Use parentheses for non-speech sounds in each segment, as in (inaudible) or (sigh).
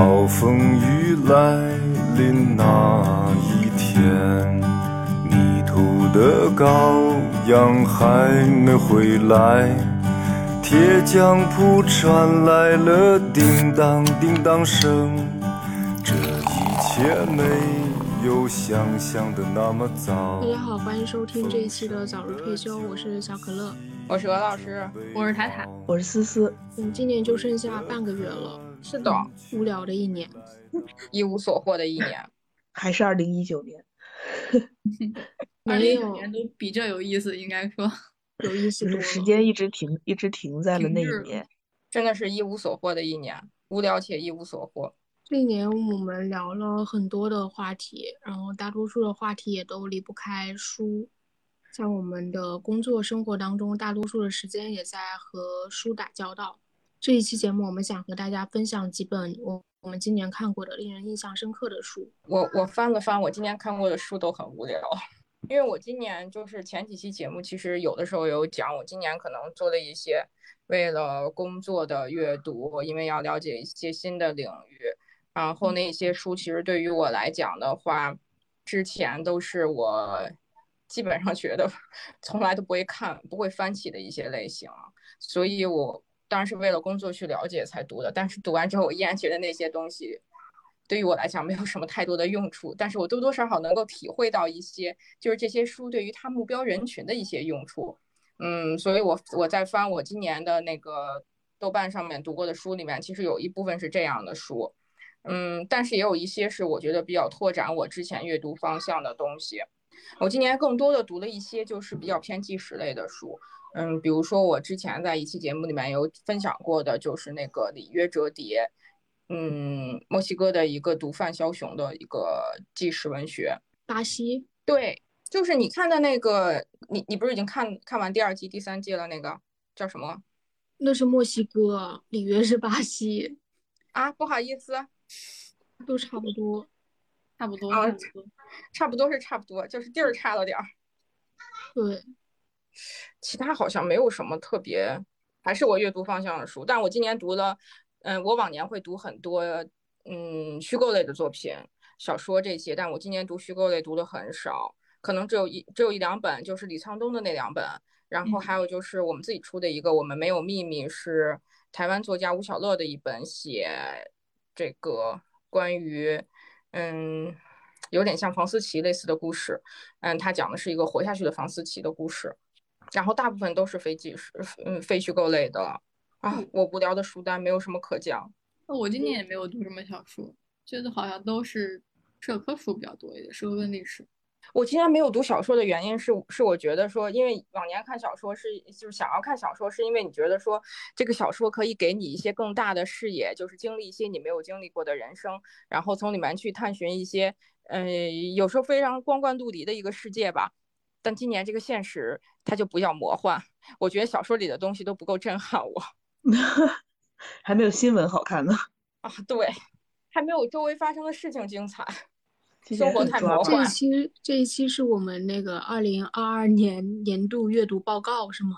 暴风雨来临那一天，迷途的羔羊还没回来，铁匠铺传来了叮当叮当声，这一切没有想象的那么早。大家好，欢迎收听这一期的早日退休，我是小可乐。我是鹅老师，我是塔塔，我是思思。嗯，今年就剩下半个月了，是的，无聊的一年，(laughs) 一无所获的一年，还是二零一九年。(laughs) 二零一九年都比这有意思，应该说有意思。就是时间一直停，一直停在了那一年，真的是一无所获的一年，无聊且一无所获。这一年我们聊了很多的话题，然后大多数的话题也都离不开书。在我们的工作生活当中，大多数的时间也在和书打交道。这一期节目，我们想和大家分享几本我我们今年看过的令人印象深刻的书。我我翻了翻，我今年看过的书都很无聊，因为我今年就是前几期节目，其实有的时候有讲，我今年可能做了一些为了工作的阅读，因为要了解一些新的领域。然后那些书其实对于我来讲的话，之前都是我。基本上觉得 (laughs) 从来都不会看、不会翻起的一些类型，所以我当然是为了工作去了解才读的。但是读完之后，我依然觉得那些东西对于我来讲没有什么太多的用处。但是我多多少少能够体会到一些，就是这些书对于他目标人群的一些用处。嗯，所以我我在翻我今年的那个豆瓣上面读过的书里面，其实有一部分是这样的书。嗯，但是也有一些是我觉得比较拓展我之前阅读方向的东西。我今年更多的读了一些就是比较偏纪实类的书，嗯，比如说我之前在一期节目里面有分享过的，就是那个里约折叠，嗯，墨西哥的一个毒贩枭雄的一个纪实文学。巴西？对，就是你看的那个，你你不是已经看看完第二季、第三季了？那个叫什么？那是墨西哥，里约是巴西。啊，不好意思，(laughs) 都差不多。差不多，差不多是差不多，就是地儿差了点儿。对，其他好像没有什么特别，还是我阅读方向的书。但我今年读了，嗯，我往年会读很多，嗯，虚构类的作品、小说这些，但我今年读虚构类读的很少，可能只有一只有一两本，就是李沧东的那两本，然后还有就是我们自己出的一个《我们没有秘密》，是台湾作家吴小乐的一本写这个关于。嗯，有点像房思琪类似的故事。嗯，他讲的是一个活下去的房思琪的故事，然后大部分都是非纪实，嗯，非虚构类的了。啊，我无聊的书单没有什么可讲。那我今年也没有读什么小说，觉得好像都是社科书比较多一点，社会跟历史。我今年没有读小说的原因是，是我觉得说，因为往年看小说是，就是想要看小说，是因为你觉得说这个小说可以给你一些更大的视野，就是经历一些你没有经历过的人生，然后从里面去探寻一些，呃，有时候非常光怪陆离的一个世界吧。但今年这个现实它就比较魔幻，我觉得小说里的东西都不够震撼我，(laughs) 还没有新闻好看呢。啊，对，还没有周围发生的事情精彩。生活太魔幻。这一期这一期是我们那个二零二二年年度阅读报告是吗？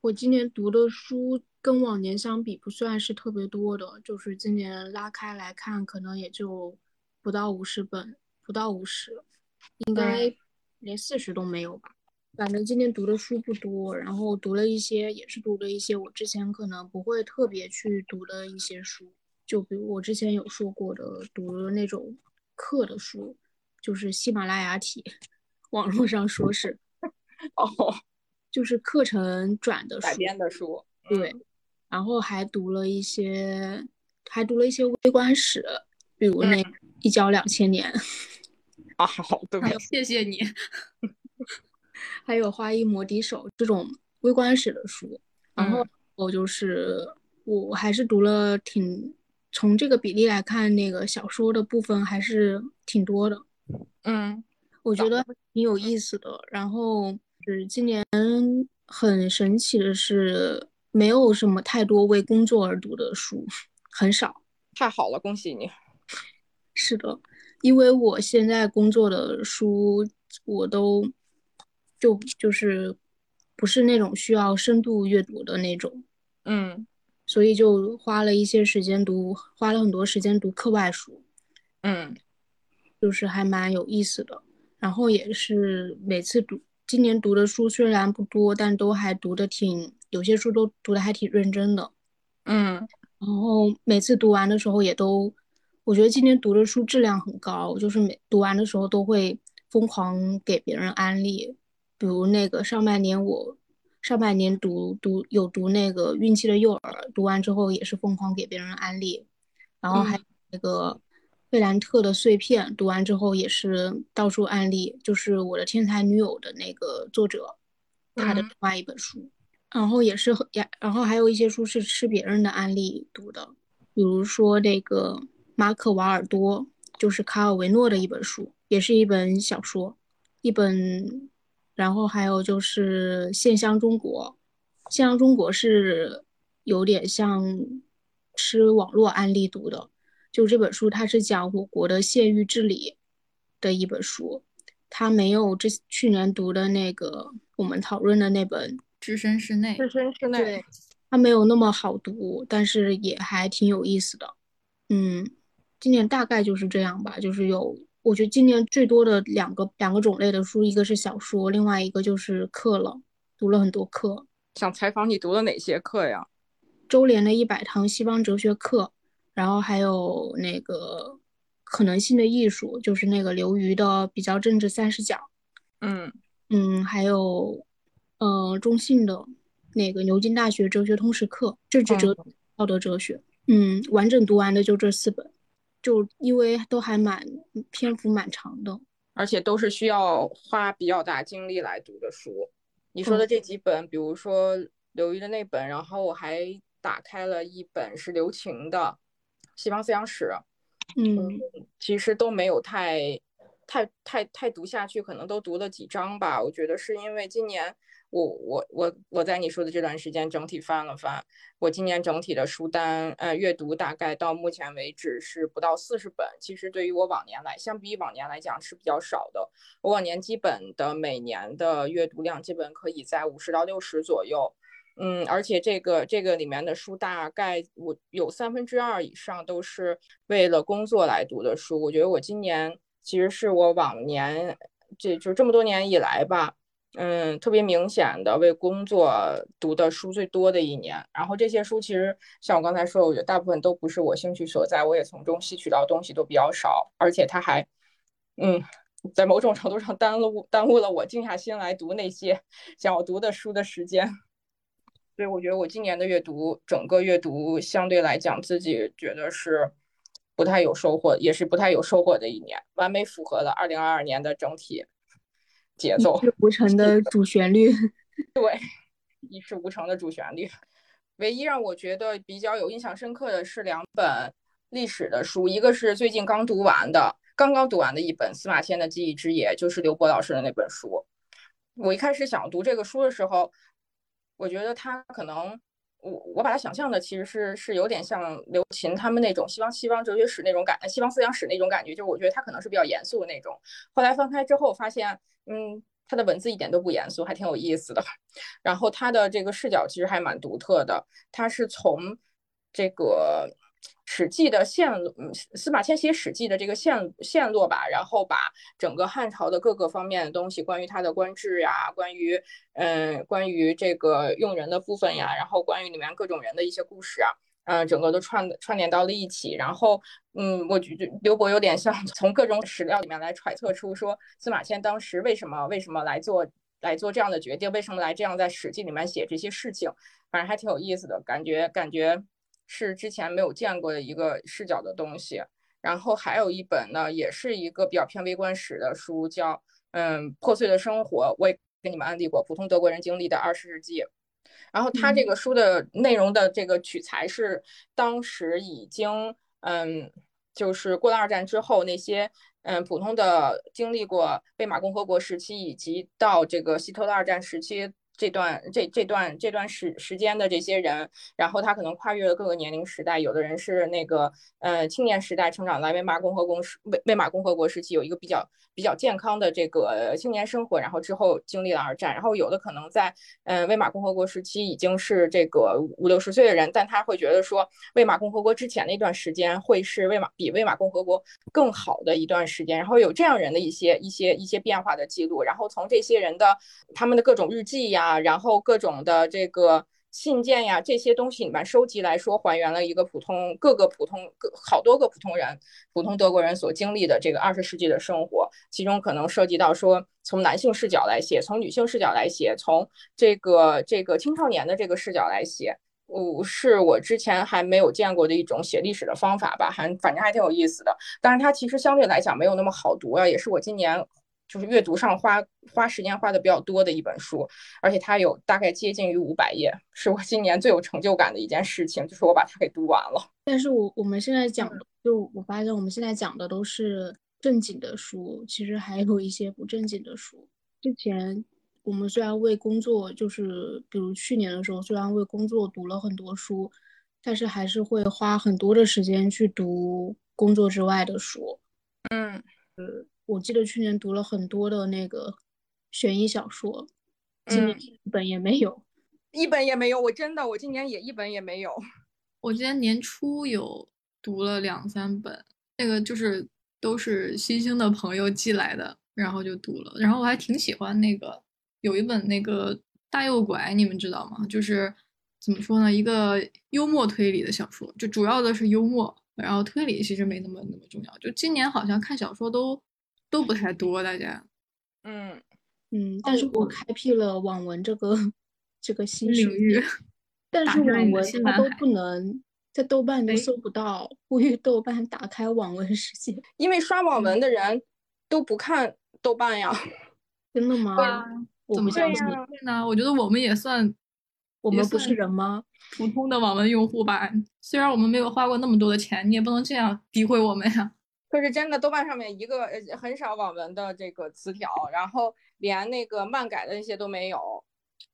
我今年读的书跟往年相比不算是特别多的，就是今年拉开来看，可能也就不到五十本，不到五十，应该连四十都没有吧。反正今天读的书不多，然后读了一些，也是读了一些我之前可能不会特别去读的一些书，就比如我之前有说过的，读了那种。课的书就是喜马拉雅体，网络上说是 (laughs) 哦，就是课程转的改编的书，对。然后还读了一些，还读了一些微观史，比如那一交两千年啊，好的，谢谢你。(laughs) 还有花衣魔笛手这种微观史的书，然后我就是我还是读了挺。从这个比例来看，那个小说的部分还是挺多的。嗯，我觉得挺有意思的。然后是今年很神奇的是，没有什么太多为工作而读的书，很少。太好了，恭喜你。是的，因为我现在工作的书，我都就就是不是那种需要深度阅读的那种。嗯。所以就花了一些时间读，花了很多时间读课外书，嗯就是还蛮有意思的。然后也是每次读，今年读的书虽然不多，但都还读的挺，有些书都读的还挺认真的。嗯然后每次读完的时候也都，我觉得今年读的书质量很高，就是每读完的时候都会疯狂给别人安利，比如那个上半年我上半年读读有读那个孕期的幼儿，读完之后也是疯狂给别人安利，然后还有那个费兰特的碎片，读完之后也是到处安利，就是我的天才女友的那个作者他的嗯。另外一本书。然后也是很，也然后还有一些书是吃别人的案例读的，比如说那个马可·瓦尔多，就是卡尔维诺的一本书，也是一本小说，一本，然后还有就是《现象中国》，《现象中国》是有点像吃网络案例读的，就这本书它是讲我国的县域治理的一本书，它没有这去年读的那个我们讨论的那本。置身事内，置身事内对，它没有那么好读，但是也还挺有意思的。嗯，今年大概就是这样吧，就是有，我觉得今年最多的两个两个种类的书，一个是小说，另外一个就是课了，读了很多课。想采访你读了哪些课呀？周濂的一百堂西方哲学课，然后还有那个可能性的艺术，就是那个刘瑜的《比较政治三十讲》。嗯嗯，还有，呃，中信的那个牛津大学哲学通识课，政治哲、道德哲学。嗯，完整读完的就这四本，就因为都还蛮篇幅蛮长的。而且都是需要花比较大精力来读的书。你说的这几本，比如说刘瑜的那本，然后我还打开了一本是刘擎的《西方思想史》，嗯其实都没有太太太太读下去，可能都读了几章吧。我觉得是因为今年我我我我在你说的这段时间整体翻了翻，我今年整体的书单呃阅读大概到目前为止是不到四十本，其实对于我往年来，相比往年来讲是比较少的。我往年基本的每年的阅读量基本可以在五十到六十左右。嗯，而且这个这个里面的书大概我有三分之二以上都是为了工作来读的书。我觉得我今年其实是我往年这就这么多年以来吧，嗯，特别明显的为工作读的书最多的一年。然后这些书其实像我刚才说，我觉得大部分都不是我兴趣所在，我也从中吸取到东西都比较少，而且它还，嗯。在某种程度上耽误耽误了我静下心来读那些想要读的书的时间。(laughs) 所以我觉得我今年的阅读，整个阅读相对来讲，自己觉得是不太有收获，也是不太有收获的一年，完美符合了二零二二年的整体节奏。一事无成的主旋律。(laughs) 对，一事无成的主旋律。唯一让我觉得比较有印象深刻的是两本历史的书，一个是最近刚读完的，刚刚读完的一本司马迁的《记忆之野》，就是刘波老师的那本书。我一开始想读这个书的时候，我觉得他可能，我我把它想象的其实是是有点像刘琴他们那种西方西方哲学史那种感，西方思想史那种感觉，就是我觉得他可能是比较严肃的那种。后来翻开之后发现，嗯，他的文字一点都不严肃，还挺有意思的。然后他的这个视角其实还蛮独特的，他是从这个。《史记》的线路，司马迁写《史记》的这个线线路吧，然后把整个汉朝的各个方面的东西，关于他的官制呀，关于嗯，关于这个用人的部分呀，然后关于里面各种人的一些故事啊，嗯，整个都串串联到了一起。然后，嗯，我觉得刘伯有点像从各种史料里面来揣测出说司马迁当时为什么为什么来做来做这样的决定，为什么来这样在《史记》里面写这些事情，反正还挺有意思的感觉，感觉。是之前没有见过的一个视角的东西，然后还有一本呢，也是一个比较偏微观史的书，叫《嗯破碎的生活》，我也给你们安利过，普通德国人经历的二十世纪。然后他这个书的内容的这个取材是当时已经嗯，就是过了二战之后那些嗯普通的经历过魏玛共和国时期以及到这个希特勒二战时期。这段这这段这段时时间的这些人，然后他可能跨越了各个年龄时代，有的人是那个呃青年时代成长在魏玛共和国时魏魏玛共和国时期有一个比较比较健康的这个青年生活，然后之后经历了二战，然后有的可能在、呃、魏玛共和国时期已经是这个五六十岁的人，但他会觉得说魏玛共和国之前那段时间会是魏玛比魏玛共和国更好的一段时间，然后有这样人的一些一些一些变化的记录，然后从这些人的他们的各种日记呀。啊然后各种的这个信件呀，这些东西里面收集来说，还原了一个普通各个普通各好多个普通人，普通德国人所经历的这个二十世纪的生活，其中可能涉及到说从男性视角来写，从女性视角来写，从这个这个青少年的这个视角来写，我是我之前还没有见过的一种写历史的方法吧，还反正还挺有意思的。但是它其实相对来讲没有那么好读啊，也是我今年。就是阅读上花花时间花的比较多的一本书，而且它有大概接近于五百页，是我今年最有成就感的一件事情，就是我把它给读完了。但是我我们现在讲的，就我发现我们现在讲的都是正经的书，其实还有一些不正经的书。之前我们虽然为工作，就是比如去年的时候，虽然为工作读了很多书，但是还是会花很多的时间去读工作之外的书。嗯，呃。我记得去年读了很多的那个悬疑小说，今年一本也没有，一本也没有。我真的，我今年也一本也没有。(laughs) 我今年年初有读了两三本，那个就是都是新兴的朋友寄来的，然后就读了。然后我还挺喜欢那个，有一本那个大右拐，你们知道吗？就是怎么说呢，一个幽默推理的小说，就主要的是幽默，然后推理其实没那么那么重要。就今年好像看小说都。都不太多，大家，嗯嗯，但是我开辟了网文这个这个新领域，(laughs) 但是网文它都不能在豆瓣都搜不到，呼吁豆瓣打开网文世界，因为刷网文的人都不看豆瓣呀，(laughs) 真的吗？怎么相信呢？我觉得我们也算，我们不是人吗？普通的网文用户吧，虽然我们没有花过那么多的钱，你也不能这样诋毁我们呀。可是真的，豆瓣上面一个呃很少网文的这个词条，然后连那个漫改的那些都没有。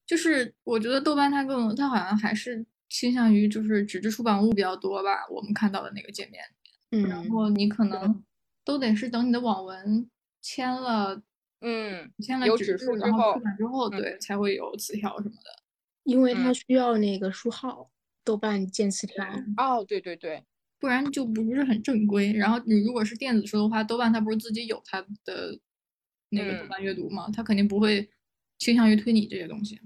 就是我觉得豆瓣它更，它好像还是倾向于就是纸质出版物比较多吧，我们看到的那个界面。嗯。然后你可能都得是等你的网文签了，嗯，签了纸质然后出版之嗯后，对，才会有词条什么的。因为它需要那个书号，豆瓣建词条。哦，对对对。不然就不是很正规。然后你如果是电子书的话，豆瓣它不是自己有它的那个豆瓣阅读嘛，它肯定不会倾向于推你这些东西。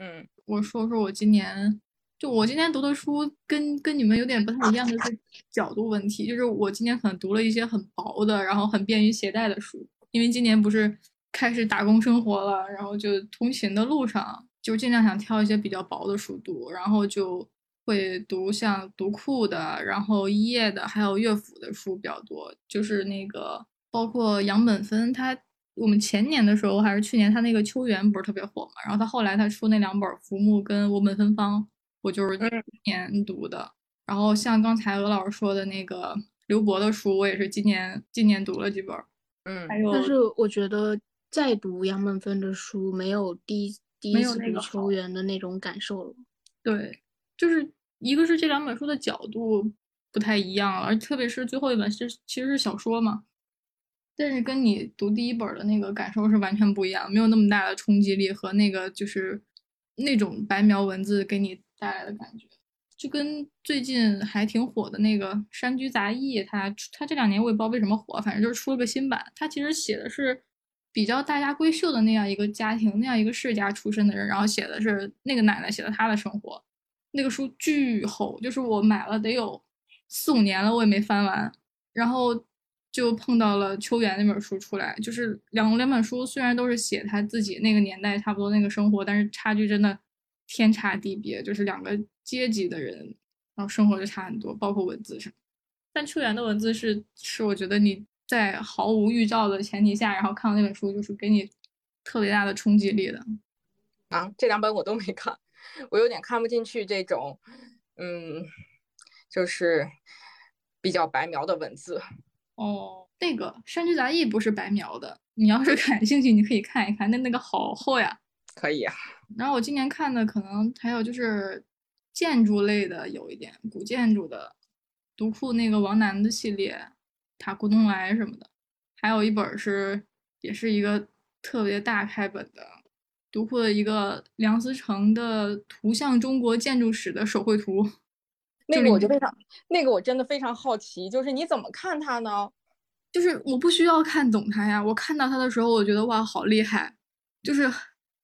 嗯，我说说我今年，就我今年读的书跟跟你们有点不太一样的是角度问题，就是我今年可能读了一些很薄的，然后很便于携带的书，因为今年不是开始打工生活了，然后就通勤的路上就尽量想挑一些比较薄的书读，然后就。会读像读库的，然后一页的，还有乐府的书比较多。就是那个包括杨本芬，他我们前年的时候还是去年，他那个秋园不是特别火嘛。然后他后来他出那两本《浮木》跟《我本芬芳》，我就是今年读的。然后像刚才鹅老师说的那个刘博的书，我也是今年今年读了几本。嗯，还有，但是我觉得再读杨本芬的书，没有第一第一次读秋园的那种感受了。对。就是一个是这两本书的角度不太一样，而特别是最后一本是其实是小说嘛，但是跟你读第一本的那个感受是完全不一样，没有那么大的冲击力和那个就是那种白描文字给你带来的感觉，就跟最近还挺火的那个《山居杂役》，它它这两年我也不知道为什么火，反正就是出了个新版，它其实写的是比较大家闺秀的那样一个家庭，那样一个世家出身的人，然后写的是那个奶奶写的她的生活。那个书巨厚，就是我买了得有四五年了，我也没翻完。然后就碰到了秋园那本书出来，就是两两本书虽然都是写他自己那个年代差不多那个生活，但是差距真的天差地别，就是两个阶级的人，然后生活就差很多，包括文字上。但秋园的文字是是我觉得你在毫无预兆的前提下，然后看到那本书，就是给你特别大的冲击力的。啊，这两本我都没看。我有点看不进去这种，嗯，就是比较白描的文字。哦，那个《山居杂役》不是白描的，你要是 (laughs) 感兴趣，你可以看一看。那那个好厚呀！可以啊。然后我今年看的可能还有就是建筑类的有一点古建筑的，读库那个王楠的系列，塔库东来什么的，还有一本是也是一个特别大开本的，读库的一个梁思成的《图像中国建筑史的手绘图》。那个我就非常，那个我真的非常好奇，就是你怎么看它呢？就是我不需要看懂它呀，我看到它的时候，我觉得哇，好厉害，就是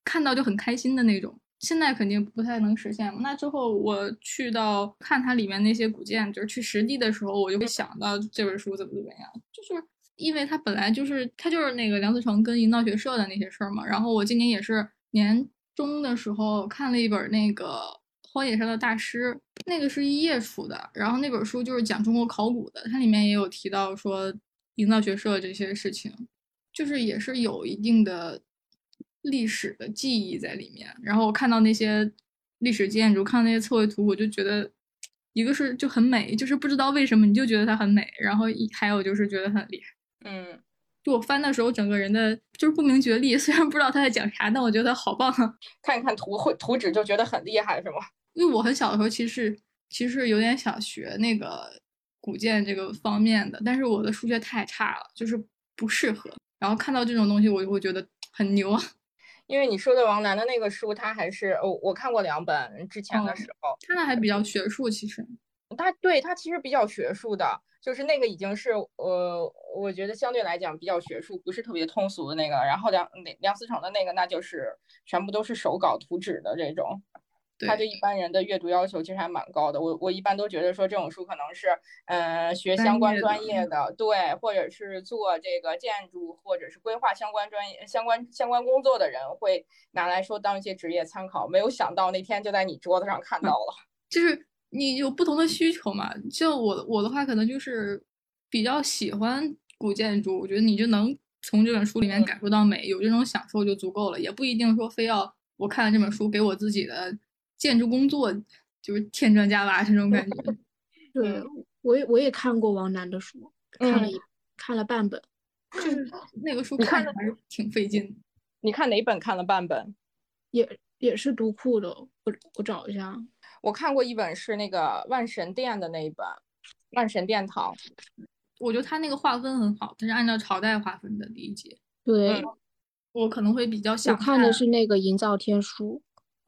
看到就很开心的那种。现在肯定不太能实现。那之后我去到看它里面那些古建，就是去实地的时候，我就会想到这本书怎么怎么样。就是因为它本来就是它就是那个梁思成跟营造学社的那些事儿嘛。然后我今年也是年中的时候看了一本那个。荒野上的大师，那个是一页出的，然后那本书就是讲中国考古的，它里面也有提到说营造学社这些事情，就是也是有一定的历史的记忆在里面。然后我看到那些历史建筑，看到那些测绘图，我就觉得一个是就很美，就是不知道为什么你就觉得它很美，然后还有就是觉得很厉害。嗯，就我翻的时候，整个人的就是不明觉厉，(laughs) 虽然不知道他在讲啥，但我觉得好棒啊！看一看图绘图纸就觉得很厉害，是吗？因为我很小的时候，其实其实有点想学那个古建这个方面的，但是我的数学太差了，就是不适合。然后看到这种东西，我就会觉得很牛啊。因为你说的王楠的那个书，他还是我我看过两本之前的时候，他那还比较学术，其实他对他其实比较学术的，就是那个已经是呃，我觉得相对来讲比较学术，不是特别通俗的那个。然后梁梁思成的那个，那就是全部都是手稿图纸的这种。他对一般人的阅读要求其实还蛮高的，我我一般都觉得说这种书可能是，呃，学相关专业的，对，或者是做这个建筑或者是规划相关专业、相关相关工作的人会拿来说当一些职业参考。没有想到那天就在你桌子上看到了，(laughs) 就是你有不同的需求嘛。就我我的话，可能就是比较喜欢古建筑，我觉得你就能从这本书里面感受到美，有这种享受就足够了，也不一定说非要我看了这本书给我自己的。建筑工作就是添砖加瓦这种感觉。(laughs) 对，我也我也看过王楠的书，看了一看了半本，就是那个书看着还是挺费劲。你看哪本看了半本？也也是读库的，我我找一下。我看过一本是那个万神殿的那一本《万神殿堂》，我觉得他那个划分很好，他是按照朝代划分的理解。对，我可能会比较想看的是那个《营造天书》。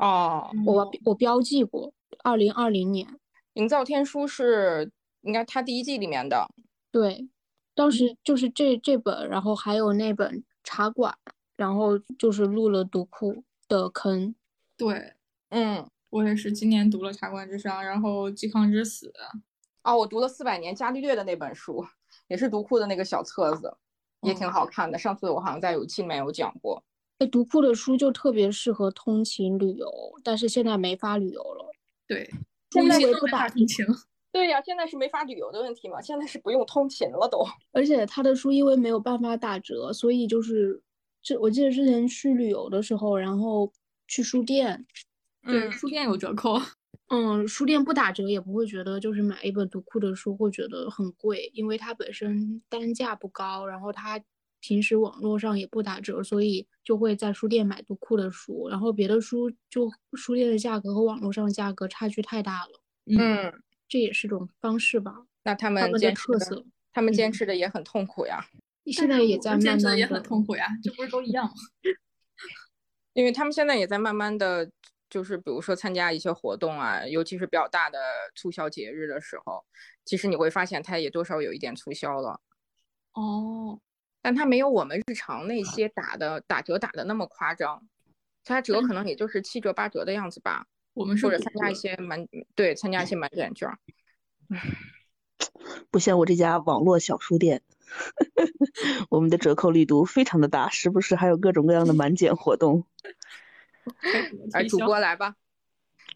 哦，我我标记过，二零二零年《营造天书》是应该他第一季里面的。对，当时就是这这本，然后还有那本《茶馆》，然后就是入了读库的坑。对，嗯，我也是今年读了《茶馆之殇》，然后《嵇康之死》。哦，我读了四百年伽利略的那本书，也是读库的那个小册子，也挺好看的。上次我好像在有期里面有讲过。哎，读库的书就特别适合通勤旅游，但是现在没法旅游了。对，现在也不打通勤了。(laughs) 对呀，现在是没法旅游的问题嘛？现在是不用通勤了都。(laughs) 而且他的书因为没有办法打折，所以就是这我记得之前去旅游的时候，然后去书店，对，书店有折扣。(laughs) 嗯，书店不打折也不会觉得就是买一本读库的书会觉得很贵，因为它本身单价不高，然后它。平时网络上也不打折，所以就会在书店买读库的书，然后别的书就书店的价格和网络上的价格差距太大了。嗯，这也是种方式吧。那他们的特色，他们坚持的也很痛苦呀。(laughs) 现在也在慢慢也很痛苦呀，这不是都一样吗？(laughs) 因为他们现在也在慢慢的就是比如说参加一些活动啊，尤其是比较大的促销节日的时候，其实你会发现它也多少有一点促销了。哦。但它没有我们日常那些打的打折打的那么夸张，它折可能也就是七折八折的样子吧。我们或者参加一些满对参加一些满减券，(laughs) 不像我这家网络小书店，(laughs) 我们的折扣力度非常的大，时不时还有各种各样的满减活动。来，(laughs) 主播来吧。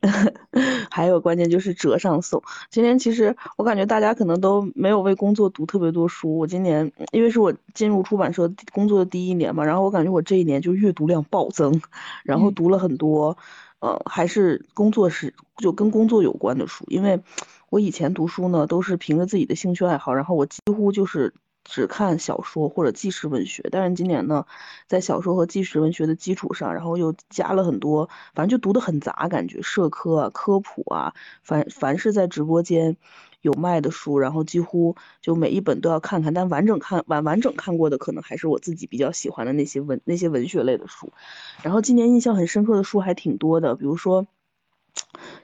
(laughs) 还有关键就是折上送。今年其实我感觉大家可能都没有为工作读特别多书。我今年因为是我进入出版社工作的第一年嘛，然后我感觉我这一年就阅读量暴增，然后读了很多，呃，还是工作是就跟工作有关的书。因为我以前读书呢都是凭着自己的兴趣爱好，然后我几乎就是只看小说或者纪实文学，但是今年呢，在小说和纪实文学的基础上，然后又加了很多，反正就读得很杂，感觉社科啊、科普啊，凡凡是在直播间有卖的书，然后几乎就每一本都要看看，但完整看完完整看过的，可能还是我自己比较喜欢的那些文那些文学类的书。然后今年印象很深刻的书还挺多的，比如说。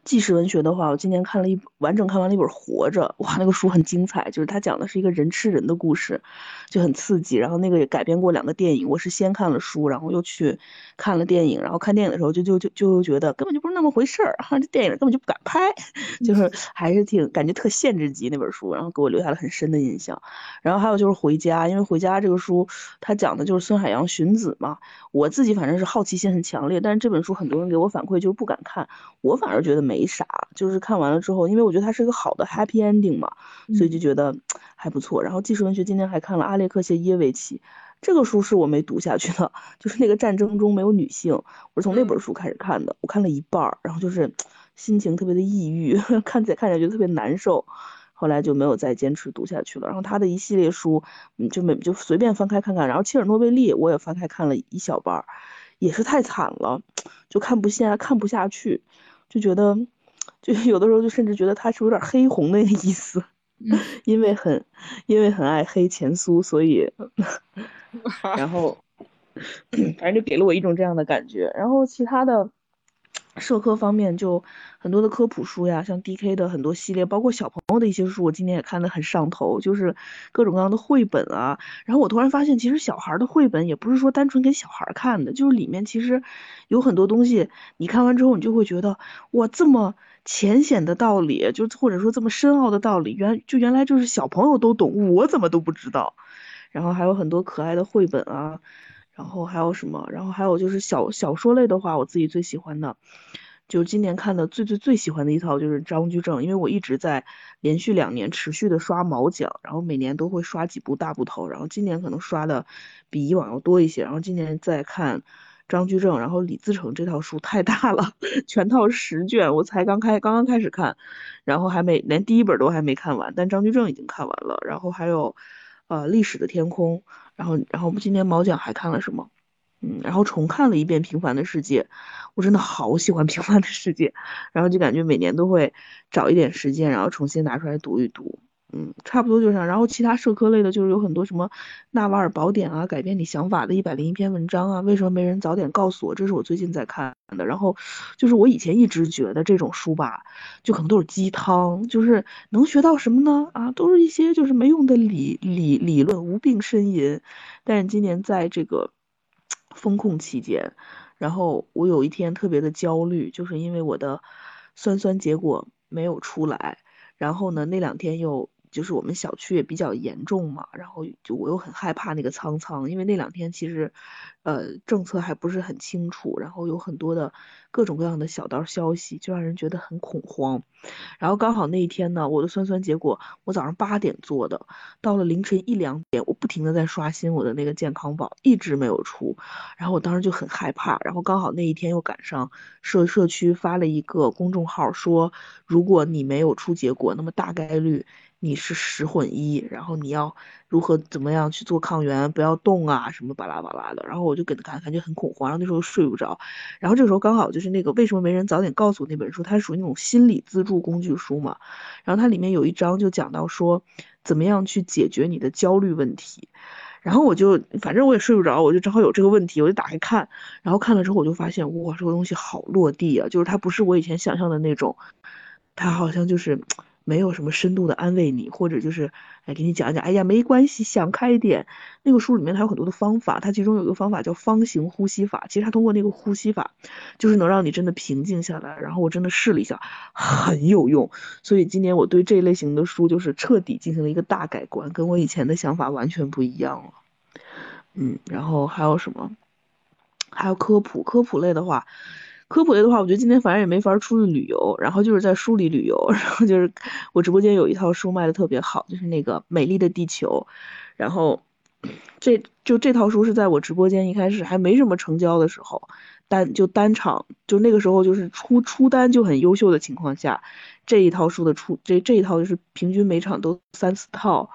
纪实文学的话，我今年看了一完整看完了一本《活着》，哇，那个书很精彩，就是它讲的是一个人吃人的故事，就很刺激。然后那个也改编过两个电影，我是先看了书，然后又去看了电影。然后看电影的时候就就就就觉得根本就不是那么回事儿，哈，这电影根本就不敢拍，(laughs) 就是还是挺感觉特限制级那本书，然后给我留下了很深的印象。然后还有就是《回家》，因为《回家》这个书它讲的就是孙海洋寻子嘛，我自己反正是好奇心很强烈，但是这本书很多人给我反馈就是不敢看，我反而觉得。没啥，就是看完了之后，因为我觉得它是一个好的 happy ending 嘛，所以就觉得还不错。然后纪实文学今天还看了阿列克谢耶维奇，这个书是我没读下去的，(laughs) 就是那个战争中没有女性，我是从那本书开始看的，我看了一半儿，然后就是心情特别的抑郁，(laughs) 看起来看起来觉得特别难受，后来就没有再坚持读下去了。然后他的一系列书，嗯，就每就随便翻开看看。然后切尔诺贝利我也翻开看了一小半儿，也是太惨了，就看不下看不下去。就觉得，就有的时候就甚至觉得他是有点黑红那个意思，因为很，因为很爱黑前苏，所以，(laughs) 然后，(clears throat) 反正就给了我一种这样的感觉。然后其他的。社科方面就很多的科普书呀，像 D K 的很多系列，包括小朋友的一些书，我今年也看得很上头，就是各种各样的绘本啊。然后我突然发现，其实小孩的绘本也不是说单纯给小孩看的，就是里面其实有很多东西，你看完之后，你就会觉得哇，这么浅显的道理，就或者说这么深奥的道理，原就原来就是小朋友都懂，我怎么都不知道。然后还有很多可爱的绘本啊。然后还有什么？然后还有就是小小说类的话，我自己最喜欢的，就今年看的最最最喜欢的一套就是张居正，因为我一直在连续两年持续的刷毛讲，然后每年都会刷几部大部头，然后今年可能刷的比以往要多一些。然后今年在看张居正，然后李自成这套书太大了，(laughs) 全套十卷，我才刚开刚刚开始看，然后还没连第一本都还没看完，但张居正已经看完了。然后还有呃历史的天空。然后，然后我们今年毛讲还看了什么？嗯，然后重看了一遍《平凡的世界》，我真的好喜欢《平凡的世界》，然后就感觉每年都会找一点时间，然后重新拿出来读一读。嗯，差不多就这样。然后其他社科类的，就是有很多什么《纳瓦尔宝典》啊，改变你想法的一百零一篇文章啊，为什么没人早点告诉我？这是我最近在看的。然后就是我以前一直觉得这种书吧，就可能都是鸡汤，就是能学到什么呢？啊，都是一些就是没用的理理理论，无病呻吟。但是今年在这个风控期间，然后我有一天特别的焦虑，就是因为我的酸酸结果没有出来，然后呢，那两天又。就是我们小区也比较严重嘛，然后就我又很害怕那个苍苍，因为那两天其实，呃，政策还不是很清楚，然后有很多的各种各样的小道消息，就让人觉得很恐慌。然后刚好那一天呢，我的酸酸结果我早上八点做的，到了凌晨一两点，我不停的在刷新我的那个健康宝，一直没有出，然后我当时就很害怕。然后刚好那一天又赶上社社区发了一个公众号，说如果你没有出结果，那么大概率。你是十混一，然后你要如何怎么样去做抗原，不要动啊，什么巴拉巴拉的。然后我就跟感感觉很恐慌，然后那时候睡不着。然后这个时候刚好就是那个为什么没人早点告诉我那本书，它属于那种心理自助工具书嘛。然后它里面有一章就讲到说怎么样去解决你的焦虑问题。然后我就反正我也睡不着，我就正好有这个问题，我就打开看。然后看了之后我就发现哇，这个东西好落地啊，就是它不是我以前想象的那种，它好像就是。没有什么深度的安慰你，或者就是哎给你讲一讲，哎呀没关系，想开一点。那个书里面它有很多的方法，它其中有一个方法叫方形呼吸法。其实它通过那个呼吸法，就是能让你真的平静下来。然后我真的试了一下，很有用。所以今年我对这一类型的书就是彻底进行了一个大改观，跟我以前的想法完全不一样了。嗯，然后还有什么？还有科普，科普类的话。科普类的话，我觉得今天反正也没法出去旅游，然后就是在书里旅游，(laughs) 然后就是我直播间有一套书卖的特别好，就是那个《美丽的地球》，然后这就这套书是在我直播间一开始还没什么成交的时候，单就单场就那个时候就是出出单就很优秀的情况下，这一套书的出这这一套就是平均每场都三四套，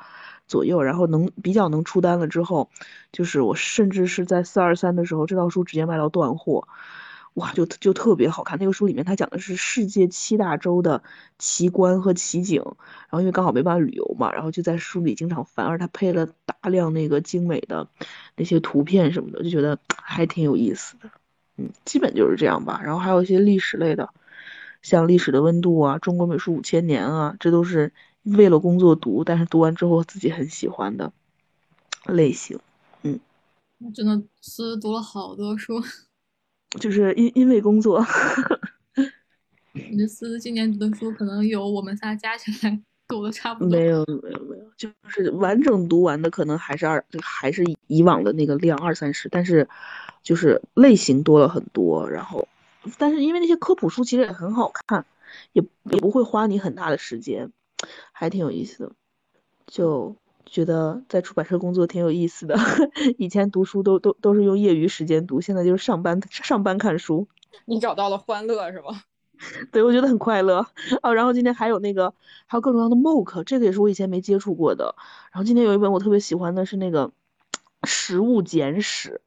左右，然后能比较能出单了之后，就是我甚至是在四二三的时候，这套书直接卖到断货。哇，就就特别好看。那个书里面它讲的是世界七大洲的奇观和奇景，然后因为刚好没办法旅游嘛，然后就在书里经常翻，而它配了大量那个精美的那些图片什么的，就觉得还挺有意思的。嗯，基本就是这样吧。然后还有一些历史类的，像《历史的温度》啊，《中国美术五千年》啊，这都是为了工作读，但是读完之后自己很喜欢的类型。嗯，真的是读了好多书。就是因因为工作，我这思思今年读的书可能有我们仨加起来 (laughs) 够的差不多。没有没有没有，就是完整读完的可能还是二还是以往的那个量二三十，但是就是类型多了很多。然后，但是因为那些科普书其实也很好看，也也不会花你很大的时间，还挺有意思的。就。觉得在出版社工作挺有意思的，(laughs) 以前读书都都都是用业余时间读，现在就是上班上班看书。你找到了欢乐是吗？(laughs) 对，我觉得很快乐哦。然后今天还有那个还有各种各样的 MOOC，这个也是我以前没接触过的。然后今天有一本我特别喜欢的是那个《食物简史》，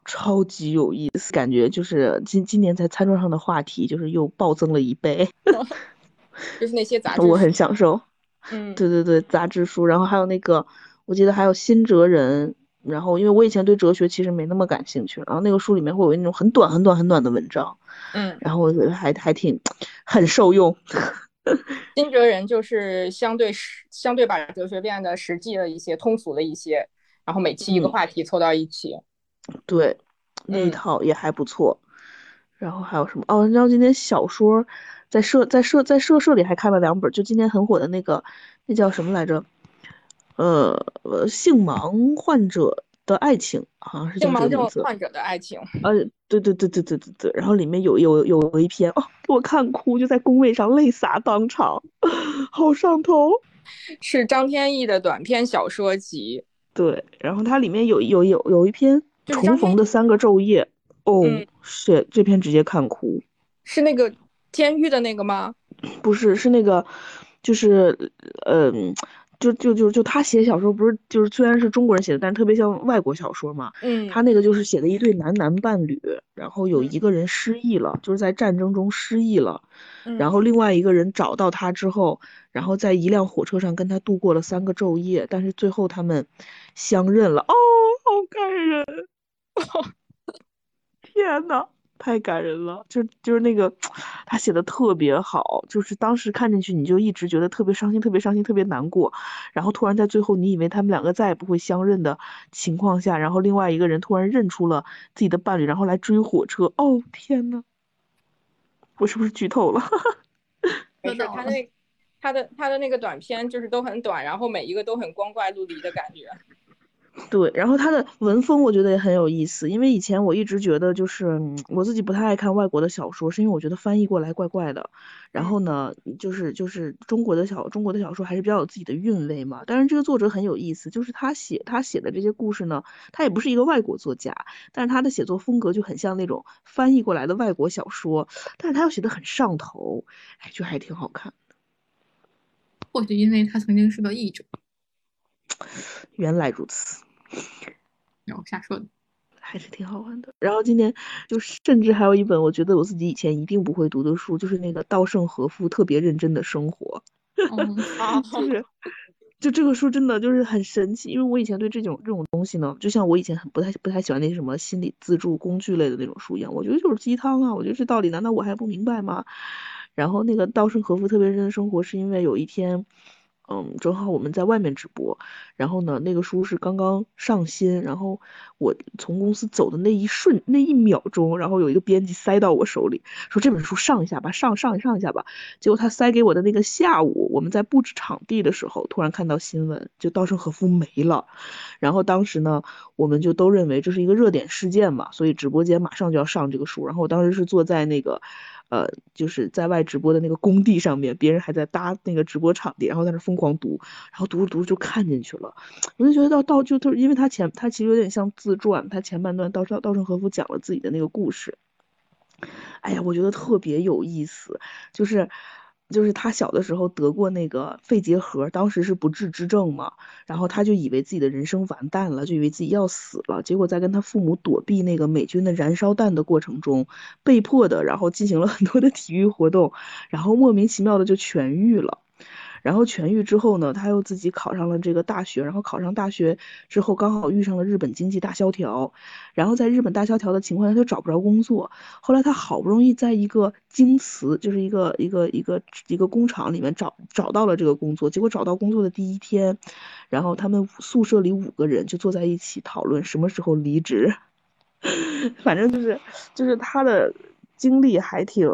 (gasps) 超级有意思，感觉就是今今年在餐桌上的话题就是又暴增了一倍。(laughs) 就是那些杂志，我很享受。(laughs) 嗯，对对对，杂志书，然后还有那个，我记得还有新哲人，然后因为我以前对哲学其实没那么感兴趣，然后那个书里面会有那种很短很短很短的文章，嗯，然后我觉得还还挺很受用。(laughs) 新哲人就是相对实相对把哲学变得实际的一些通俗的一些，然后每期一个话题凑到一起，对，那一套也还不错。然后还有什么？哦，然后今天小说。在社在社在社社里还看了两本，就今年很火的那个，那叫什么来着？呃，性盲患者的爱情，好像是叫这个名字。患者的爱情。呃，对对对对对对对。然后里面有有有一篇哦，给我看哭，就在工位上泪洒当场，(laughs) 好上头。是张天翼的短篇小说集。对，然后它里面有有有有一篇重逢的三个昼夜，哦，是这篇直接看哭。是那个。监狱的那个吗？不是，是那个，就是，嗯，就就就就他写小说，不是，就是虽然是中国人写的，但是特别像外国小说嘛。嗯。他那个就是写的一对男男伴侣，然后有一个人失忆了，就是在战争中失忆了，然后另外一个人找到他之后，然后在一辆火车上跟他度过了三个昼夜，但是最后他们相认了。哦，好感人！(laughs) 天呐！太感人了，就就是那个，他写的特别好，就是当时看进去你就一直觉得特别伤心，特别伤心，特别难过，然后突然在最后你以为他们两个再也不会相认的情况下，然后另外一个人突然认出了自己的伴侣，然后来追火车，哦天呐，我是不是剧透了？(laughs) 没事，他那他的他的那个短片就是都很短，然后每一个都很光怪陆离的感觉。对，然后他的文风我觉得也很有意思，因为以前我一直觉得就是我自己不太爱看外国的小说，是因为我觉得翻译过来怪怪的。然后呢，就是就是中国的小中国的小说还是比较有自己的韵味嘛。但是这个作者很有意思，就是他写他写的这些故事呢，他也不是一个外国作家，但是他的写作风格就很像那种翻译过来的外国小说，但是他又写的很上头，哎，就还挺好看的。或许因为他曾经是个译者。(tsk) 原来如此。然后瞎说的，还是挺好玩的。然后今天就甚至还有一本我觉得我自己以前一定不会读的书，就是那个稻盛和夫特别认真的生活。(laughs) 就是就这个书真的就是很神奇，因为我以前对这种这种东西呢，就像我以前很不太不太喜欢那些什么心理自助工具类的那种书一样，我觉得就是鸡汤啊，我觉得这道理难道我还不明白吗？然后那个稻盛和夫特别认真的生活，是因为有一天。嗯，正好我们在外面直播，然后呢，那个书是刚刚上新，然后我从公司走的那一瞬那一秒钟，然后有一个编辑塞到我手里，说这本书上一下吧，上上上一下吧。结果他塞给我的那个下午，我们在布置场地的时候，突然看到新闻，就稻盛和夫没了。然后当时呢，我们就都认为这是一个热点事件嘛，所以直播间马上就要上这个书。然后我当时是坐在那个。呃，就是在外直播的那个工地上面，别人还在搭那个直播场地，然后在那疯狂读，然后读着读着就看进去了。我就觉得到到就他因为他前他其实有点像自传，他前半段稻稻稻盛和夫讲了自己的那个故事。哎呀，我觉得特别有意思，就是就是他小的时候得过那个肺结核，当时是不治之症嘛，然后他就以为自己的人生完蛋了，就以为自己要死了，结果在跟他父母躲避那个美军的燃烧弹的过程中，被迫的，然后进行了很多的体育活动，然后莫名其妙的就痊愈了。然后痊愈之后呢，他又自己考上了这个大学，然后考上大学之后，刚好遇上了日本经济大萧条，然后在日本大萧条的情况下，他找不着工作。后来他好不容易在一个京瓷，就是一个一个一个一个工厂里面找找到了这个工作。结果找到工作的第一天，然后他们宿舍里五个人就坐在一起讨论什么时候离职。(laughs) 反正就是就是他的经历还挺。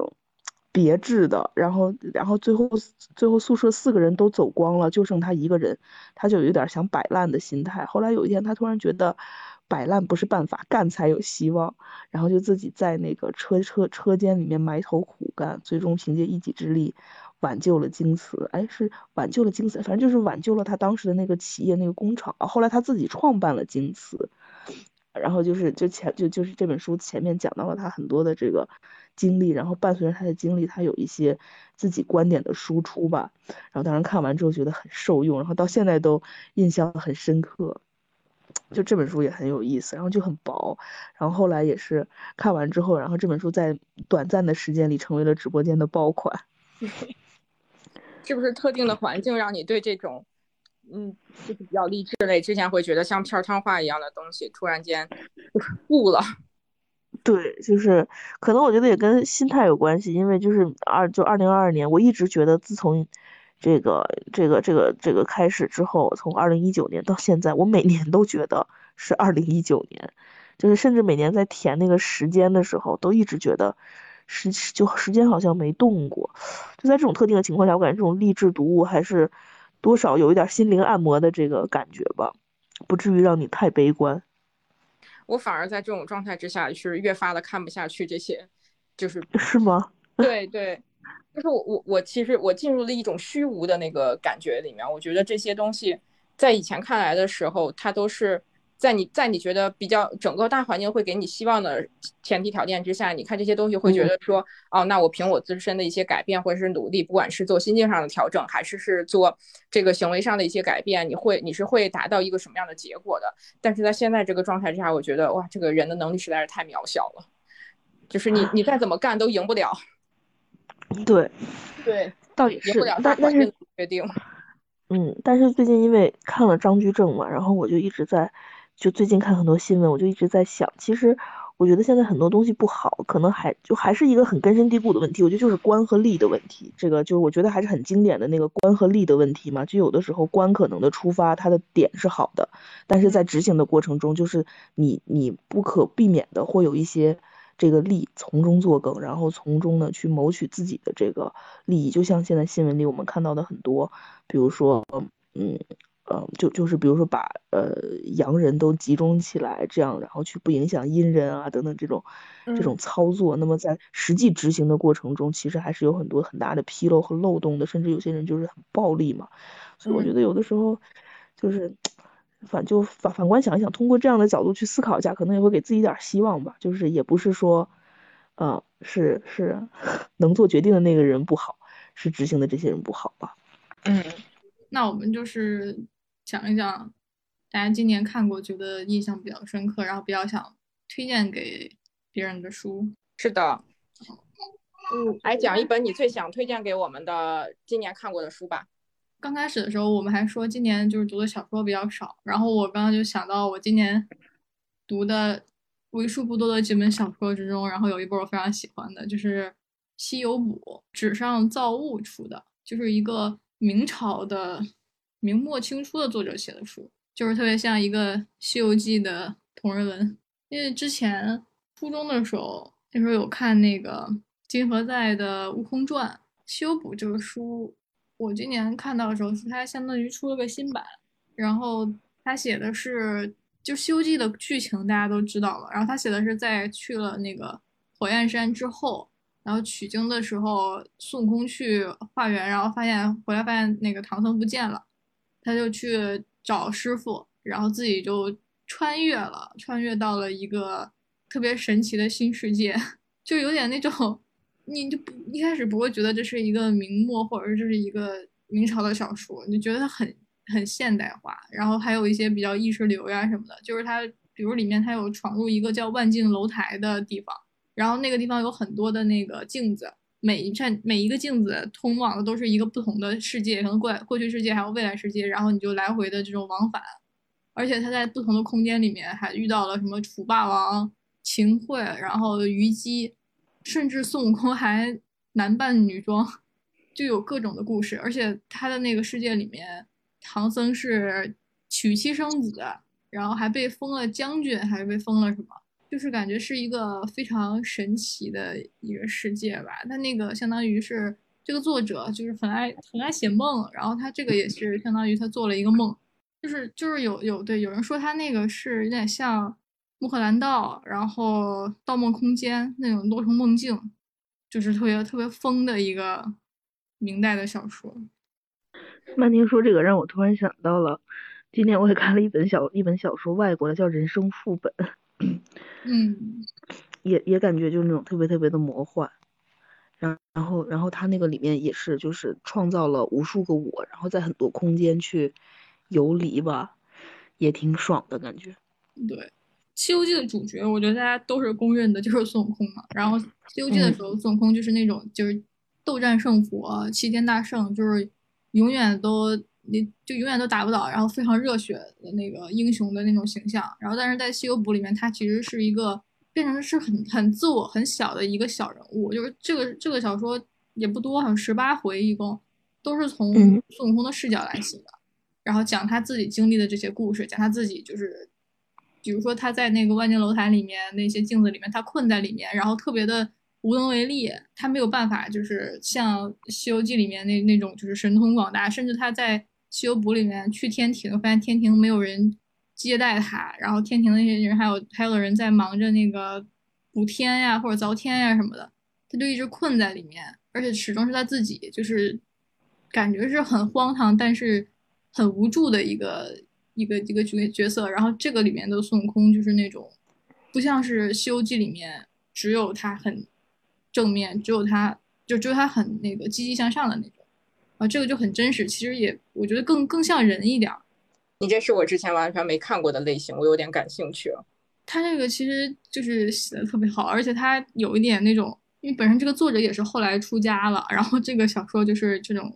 别致的，然后，然后最后，最后宿舍四个人都走光了，就剩他一个人，他就有点想摆烂的心态。后来有一天，他突然觉得摆烂不是办法，干才有希望，然后就自己在那个车车车间里面埋头苦干，最终凭借一己之力挽救了京瓷。哎，是挽救了京瓷，反正就是挽救了他当时的那个企业那个工厂。后来他自己创办了京瓷，然后就是就前就就是这本书前面讲到了他很多的这个。经历，然后伴随着他的经历，他有一些自己观点的输出吧。然后当时看完之后觉得很受用，然后到现在都印象很深刻。就这本书也很有意思，然后就很薄。然后后来也是看完之后，然后这本书在短暂的时间里成为了直播间的爆款。(laughs) (laughs) 是不是特定的环境让你对这种，嗯，就是比较励志类，之前会觉得像片儿汤话一样的东西，突然间悟了？(laughs) 对，就是可能我觉得也跟心态有关系，因为就是二就二零二二年，我一直觉得自从这个这个这个这个开始之后，从二零一九年到现在，我每年都觉得是二零一九年，就是甚至每年在填那个时间的时候，都一直觉得时就时间好像没动过。就在这种特定的情况下，我感觉这种励志读物还是多少有一点心灵按摩的这个感觉吧，不至于让你太悲观。我反而在这种状态之下是越发的看不下去这些，就是 (laughs) 是吗？(laughs) 对对，就是我我我其实我进入了一种虚无的那个感觉里面。我觉得这些东西在以前看来的时候，它都是。在你在你觉得比较整个大环境会给你希望的前提条件之下，你看这些东西会觉得说，哦，那我凭我自身的一些改变或者是努力，不管是做心境上的调整，还是是做这个行为上的一些改变，你会你是会达到一个什么样的结果的？但是在现在这个状态之下，我觉得哇，这个人的能力实在是太渺小了，就是你你再怎么干都赢不了。对，对，到底是赢不了，但但是决定。嗯，但是最近因为看了张居正嘛，然后我就一直在。就最近看很多新闻，我就一直在想，其实我觉得现在很多东西不好，可能还就还是一个很根深蒂固的问题。我觉得就是官和利的问题，这个就是我觉得还是很经典的那个官和利的问题嘛。就有的时候官可能的出发，它的点是好的，但是在执行的过程中，就是你你不可避免的会有一些这个利从中作梗，然后从中呢去谋取自己的这个利益。就像现在新闻里我们看到的很多，比如说，嗯。嗯，就就是比如说把呃洋人都集中起来，这样然后去不影响阴人啊等等这种这种操作，那么在实际执行的过程中，其实还是有很多很大的纰漏和漏洞的，甚至有些人就是很暴力嘛。所以我觉得有的时候就是反就反反观想一想，通过这样的角度去思考一下，可能也会给自己点希望吧。就是也不是说，呃，是是 (laughs) 能做决定的那个人不好，是执行的这些人不好吧。嗯，那我们就是。讲一讲，大家今年看过觉得印象比较深刻，然后比较想推荐给别人的书。是的，嗯，来讲一本你最想推荐给我们的今年看过的书吧。刚开始的时候，我们还说今年就是读的小说比较少，然后我刚刚就想到我今年读的为数不多的几本小说之中，然后有一本我非常喜欢的，就是《西游补》，纸上造物出的，就是一个明朝的。明末清初的作者写的书，就是特别像一个《西游记》的同人文。因为之前初中的时候，那时候有看那个金河在的《悟空传》《修补》这个书，我今年看到的时候是它相当于出了个新版。然后他写的是，就《西游记》的剧情大家都知道了。然后他写的是在去了那个火焰山之后，然后取经的时候，孙悟空去化缘，然后发现回来发现那个唐僧不见了。他就去找师傅，然后自己就穿越了，穿越到了一个特别神奇的新世界，就有点那种你就不一开始不会觉得这是一个明末或者这是一个明朝的小说，你觉得它很很现代化，然后还有一些比较意识流呀什么的。就是它，比如里面它有闯入一个叫万镜楼台的地方，然后那个地方有很多的那个镜子，每一扇每一个镜子通往的都是一个不同的世界，可能过过去世界还有未来世界，然后你就来回的这种往返。而且他在不同的空间里面还遇到了什么楚霸王、秦桧，然后虞姬，甚至孙悟空还男扮女装，就有各种的故事。而且他的那个世界里面，唐僧是娶妻生子，然后还被封了将军，还是被封了什么，就是感觉是一个非常神奇的一个世界吧。他那个相当于是这个作者就是很爱很爱写梦，然后他这个也是相当于他做了一个梦。就是就是有有对有人说他那个是有点像《穆赫兰道》，然后《盗梦空间》那种多重梦境，就是特别特别疯的一个明代的小说。曼婷说这个让我突然想到了，今天我也看了一本小一本小说，外国的叫《人生副本》，(clears throat) 嗯，也也感觉就是那种特别特别的魔幻。然然后然后他那个里面也是就是创造了无数个我，然后在很多空间去。游离吧，也挺爽的感觉。对，《西游记》的主角，我觉得大家都是公认的，就是孙悟空嘛。然后《西游记》的时候，孙悟空就是那种就是斗战胜佛、齐天大圣，就是永远都你就永远都打不倒，然后非常热血的那个英雄的那种形象。然后，但是在《西游补》里面，他其实是一个变成是很很自我、很小的一个小人物。就是这个这个小说也不多，好像十八回，一共都是从孙悟空的视角来写的。然后讲他自己经历的这些故事，讲他自己就是，比如说他在那个万金楼台里面那些镜子里面，他困在里面，然后特别的无能为力，他没有办法，就是像《西游记》里面那那种就是神通广大，甚至他在《西游补》里面去天庭，发现天庭没有人接待他，然后天庭那些人还有还有人在忙着那个补天呀或者凿天呀什么的，他就一直困在里面，而且始终是他自己，就是感觉是很荒唐，但是。很无助的一个一个一个角角色，然后这个里面的孙悟空就是那种，不像是《西游记》里面只有他很正面，只有他就只有他很那个积极向上的那种，啊，这个就很真实，其实也我觉得更更像人一点。你这是我之前完全没看过的类型，我有点感兴趣。他这个其实就是写的特别好，而且他有一点那种，因为本身这个作者也是后来出家了，然后这个小说就是这种。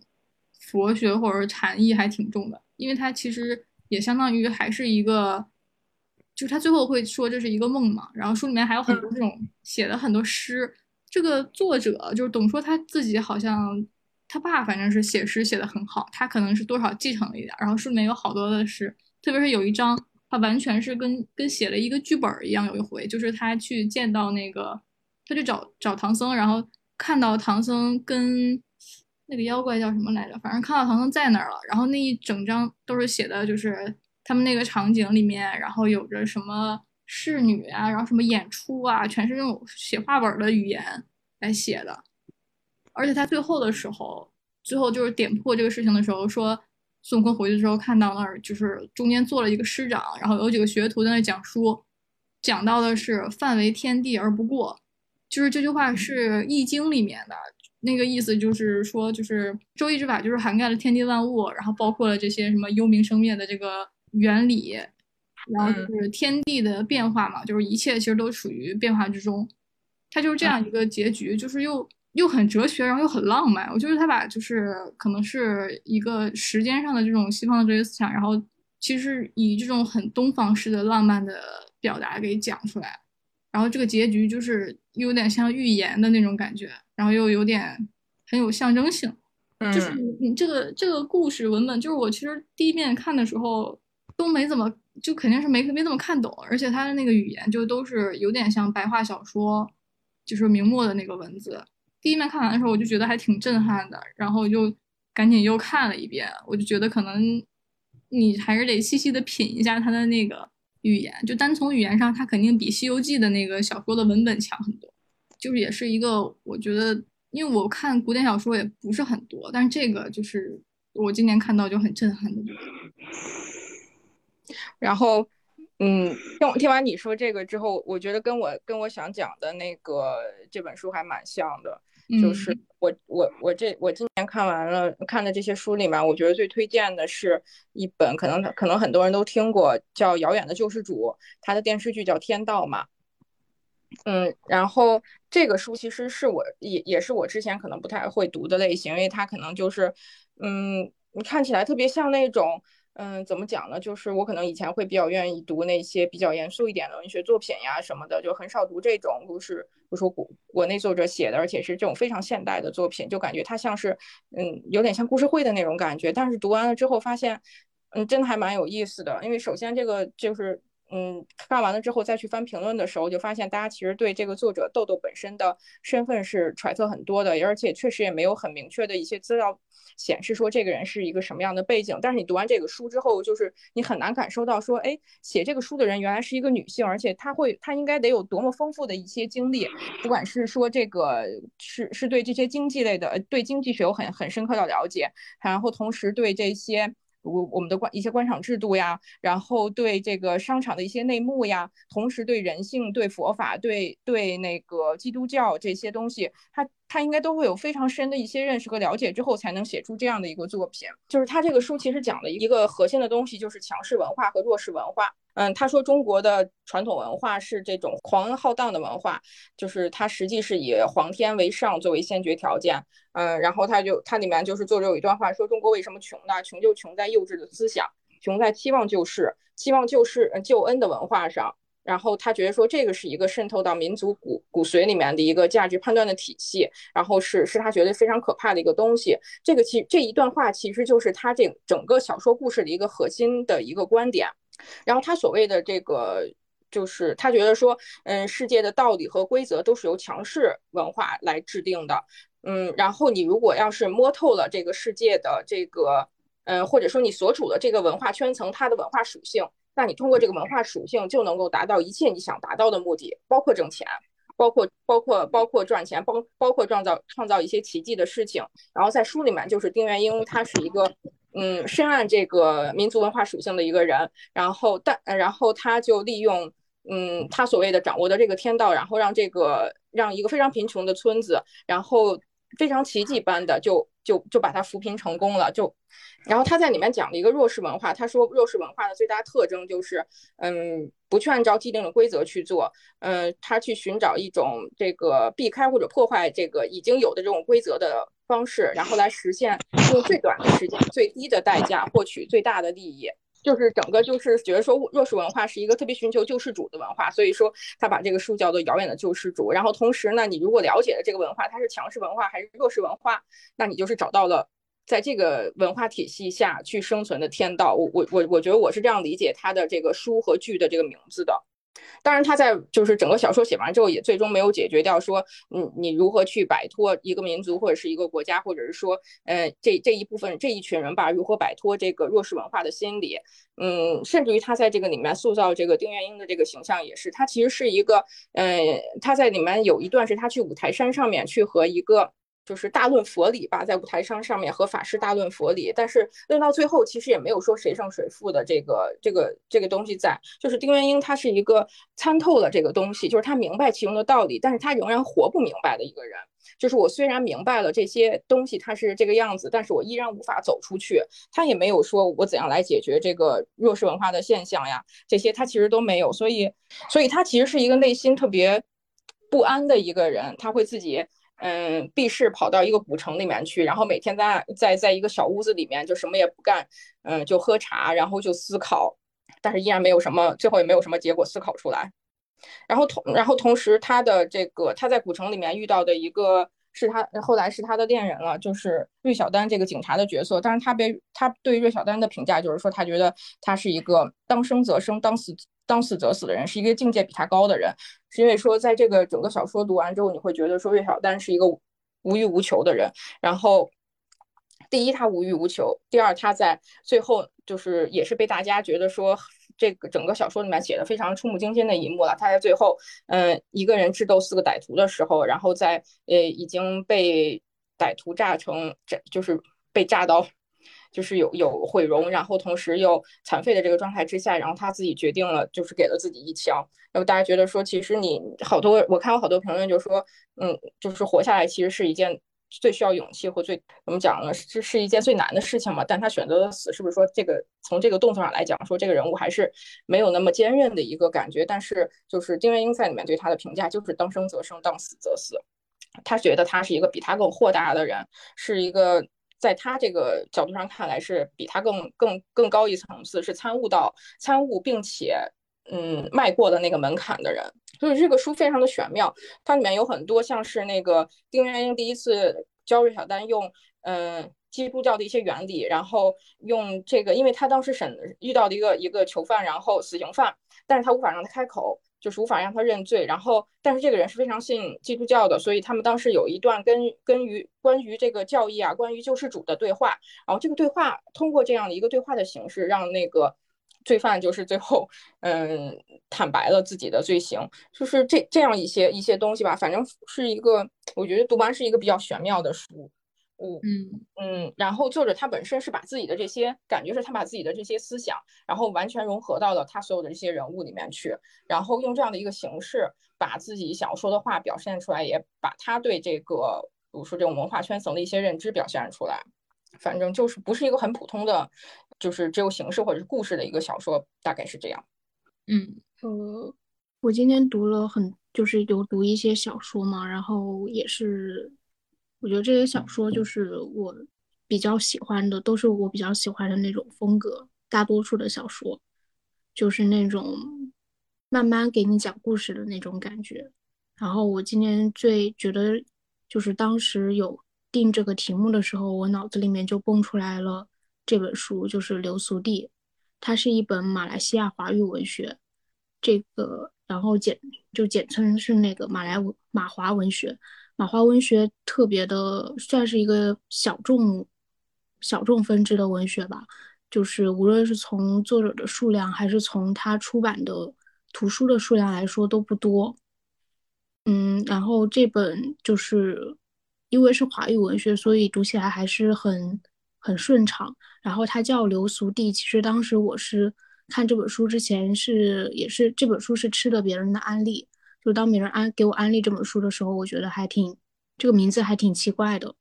佛学或者禅意还挺重的，因为他其实也相当于还是一个，就是他最后会说这是一个梦嘛。然后书里面还有很多这种写的很多诗。这个作者就是董说他自己好像他爸反正是写诗写的很好，他可能是多少继承了一点。然后书里面有好多的诗，特别是有一章，他完全是跟跟写了一个剧本一样。有一回就是他去见到那个，他去找找唐僧，然后看到唐僧跟。那个妖怪叫什么来着？反正看到唐僧在那儿了，然后那一整张都是写的，就是他们那个场景里面，然后有着什么侍女啊，然后什么演出啊，全是用写话本的语言来写的。而且他最后的时候，最后就是点破这个事情的时候，说孙悟空回去之后看到那儿，就是中间坐了一个师长，然后有几个学徒在那讲书，讲到的是“范为天地而不过”，就是这句话是《易经》里面的。那个意思就是说，就是周易之法就是涵盖了天地万物，然后包括了这些什么幽冥生灭的这个原理，然后就是天地的变化嘛，就是一切其实都属于变化之中。它就是这样一个结局，就是又又很哲学，然后又很浪漫。我觉得他把就是可能是一个时间上的这种西方的哲学思想，然后其实以这种很东方式的浪漫的表达给讲出来。然后这个结局就是有点像预言的那种感觉，然后又有点很有象征性，就是你这个这个故事文本，就是我其实第一遍看的时候都没怎么，就肯定是没没怎么看懂，而且他的那个语言就都是有点像白话小说，就是明末的那个文字。第一遍看完的时候，我就觉得还挺震撼的，然后就赶紧又看了一遍，我就觉得可能你还是得细细的品一下它的那个。语言就单从语言上，它肯定比《西游记》的那个小说的文本强很多。就是也是一个，我觉得，因为我看古典小说也不是很多，但是这个就是我今年看到就很震撼的。然后，嗯，听我听完你说这个之后，我觉得跟我跟我想讲的那个这本书还蛮像的。就是我我我这我今年看完了看的这些书里面，我觉得最推荐的是一本，可能可能很多人都听过，叫《遥远的救世主》，它的电视剧叫《天道》嘛。嗯，然后这个书其实是我也也是我之前可能不太会读的类型，因为它可能就是，嗯，你看起来特别像那种。嗯，怎么讲呢？就是我可能以前会比较愿意读那些比较严肃一点的文学作品呀什么的，就很少读这种，就是不说国国内作者写的，而且是这种非常现代的作品，就感觉它像是，嗯，有点像故事会的那种感觉。但是读完了之后发现，嗯，真的还蛮有意思的。因为首先这个就是，嗯，看完了之后再去翻评论的时候，就发现大家其实对这个作者豆豆本身的身份是揣测很多的，而且确实也没有很明确的一些资料。显示说这个人是一个什么样的背景，但是你读完这个书之后，就是你很难感受到说，哎，写这个书的人原来是一个女性，而且她会，她应该得有多么丰富的一些经历，不管是说这个是是对这些经济类的，对经济学有很很深刻的了解，然后同时对这些。我我们的官一些官场制度呀，然后对这个商场的一些内幕呀，同时对人性、对佛法、对对那个基督教这些东西，他他应该都会有非常深的一些认识和了解之后，才能写出这样的一个作品。就是他这个书其实讲的一个核心的东西，就是强势文化和弱势文化。嗯，他说中国的传统文化是这种狂恩浩荡的文化，就是它实际是以皇天为上作为先决条件。嗯，然后他就他里面就是作者有一段话说中国为什么穷呢？穷就穷在幼稚的思想，穷在期望救世、期望救世、救恩的文化上。然后他觉得说这个是一个渗透到民族骨骨髓里面的一个价值判断的体系，然后是是他觉得非常可怕的一个东西。这个其这一段话其实就是他这整个小说故事的一个核心的一个观点。然后他所谓的这个，就是他觉得说，嗯，世界的道理和规则都是由强势文化来制定的，嗯，然后你如果要是摸透了这个世界的这个，嗯，或者说你所处的这个文化圈层它的文化属性，那你通过这个文化属性就能够达到一切你想达到的目的，包括挣钱，包括包括包括赚钱，包包括创造创造一些奇迹的事情。然后在书里面，就是丁元英，他是一个。嗯，深谙这个民族文化属性的一个人，然后但然后他就利用嗯他所谓的掌握的这个天道，然后让这个让一个非常贫穷的村子，然后非常奇迹般的就就就把他扶贫成功了，就然后他在里面讲了一个弱势文化，他说弱势文化的最大特征就是嗯不去按照既定的规则去做，嗯他去寻找一种这个避开或者破坏这个已经有的这种规则的。方式，然后来实现用最短的时间、最低的代价获取最大的利益，就是整个就是觉得说弱势文化是一个特别寻求救世主的文化，所以说他把这个书叫做《遥远的救世主》。然后同时呢，你如果了解了这个文化，它是强势文化还是弱势文化，那你就是找到了在这个文化体系下去生存的天道。我我我我觉得我是这样理解他的这个书和剧的这个名字的。当然，他在就是整个小说写完之后，也最终没有解决掉说，嗯，你如何去摆脱一个民族或者是一个国家，或者是说，呃，这这一部分这一群人吧，如何摆脱这个弱势文化的心理？嗯，甚至于他在这个里面塑造这个丁元英的这个形象也是，他其实是一个，呃，他在里面有一段是他去五台山上面去和一个。就是大论佛理吧，在舞台上上面和法师大论佛理，但是论到最后，其实也没有说谁胜谁负的这个这个这个东西在。就是丁元英，他是一个参透了这个东西，就是他明白其中的道理，但是他仍然活不明白的一个人。就是我虽然明白了这些东西它是这个样子，但是我依然无法走出去。他也没有说我怎样来解决这个弱势文化的现象呀，这些他其实都没有。所以，所以他其实是一个内心特别不安的一个人，他会自己。嗯，避世跑到一个古城里面去，然后每天在在在一个小屋子里面就什么也不干，嗯，就喝茶，然后就思考，但是依然没有什么，最后也没有什么结果思考出来。然后同然后同时，他的这个他在古城里面遇到的一个是他后来是他的恋人了，就是芮小丹这个警察的角色。但是他被他对芮小丹的评价就是说，他觉得他是一个当生则生，当死当死则死的人，是一个境界比他高的人。是因为说，在这个整个小说读完之后，你会觉得说，芮小丹是一个无欲无求的人。然后，第一，他无欲无求；第二，他在最后就是也是被大家觉得说，这个整个小说里面写的非常触目惊心的一幕了。他在最后，嗯，一个人智斗四个歹徒的时候，然后在呃已经被歹徒炸成，这就是被炸到。就是有有毁容，然后同时又残废的这个状态之下，然后他自己决定了，就是给了自己一枪。然后大家觉得说，其实你好多，我看过好多评论，就说，嗯，就是活下来其实是一件最需要勇气或最怎么讲呢？是是一件最难的事情嘛。但他选择了死，是不是说这个从这个动作上来讲，说这个人物还是没有那么坚韧的一个感觉？但是就是丁元英在里面对他的评价就是当生则生，当死则死。他觉得他是一个比他更豁达的人，是一个。在他这个角度上看来，是比他更更更高一层次，是参悟到参悟并且嗯迈过的那个门槛的人。所以这个书非常的玄妙，它里面有很多像是那个丁元英第一次教芮小丹用嗯基督教的一些原理，然后用这个，因为他当时审遇到的一个一个囚犯，然后死刑犯，但是他无法让他开口。就是无法让他认罪，然后，但是这个人是非常信基督教的，所以他们当时有一段跟跟于关于这个教义啊，关于救世主的对话，然后这个对话通过这样的一个对话的形式，让那个罪犯就是最后嗯坦白了自己的罪行，就是这这样一些一些东西吧，反正是一个我觉得读完是一个比较玄妙的书。嗯嗯嗯，然后作者他本身是把自己的这些感觉是他把自己的这些思想，然后完全融合到了他所有的这些人物里面去，然后用这样的一个形式把自己想要说的话表现出来，也把他对这个，比如说这种文化圈层的一些认知表现出来。反正就是不是一个很普通的，就是只有形式或者是故事的一个小说，大概是这样。嗯，呃，我今天读了很，就是有读一些小说嘛，然后也是。我觉得这些小说就是我比较喜欢的，都是我比较喜欢的那种风格。大多数的小说就是那种慢慢给你讲故事的那种感觉。然后我今天最觉得，就是当时有定这个题目的时候，我脑子里面就蹦出来了这本书，就是《流俗地》，它是一本马来西亚华语文学，这个然后简就简称是那个马来文马华文学。马华文学特别的，算是一个小众、小众分支的文学吧。就是无论是从作者的数量，还是从他出版的图书的数量来说，都不多。嗯，然后这本就是因为是华语文学，所以读起来还是很很顺畅。然后它叫《流俗地》，其实当时我是看这本书之前是也是这本书是吃的别人的安利。就当别人安给我安利这本书的时候，我觉得还挺这个名字还挺奇怪的，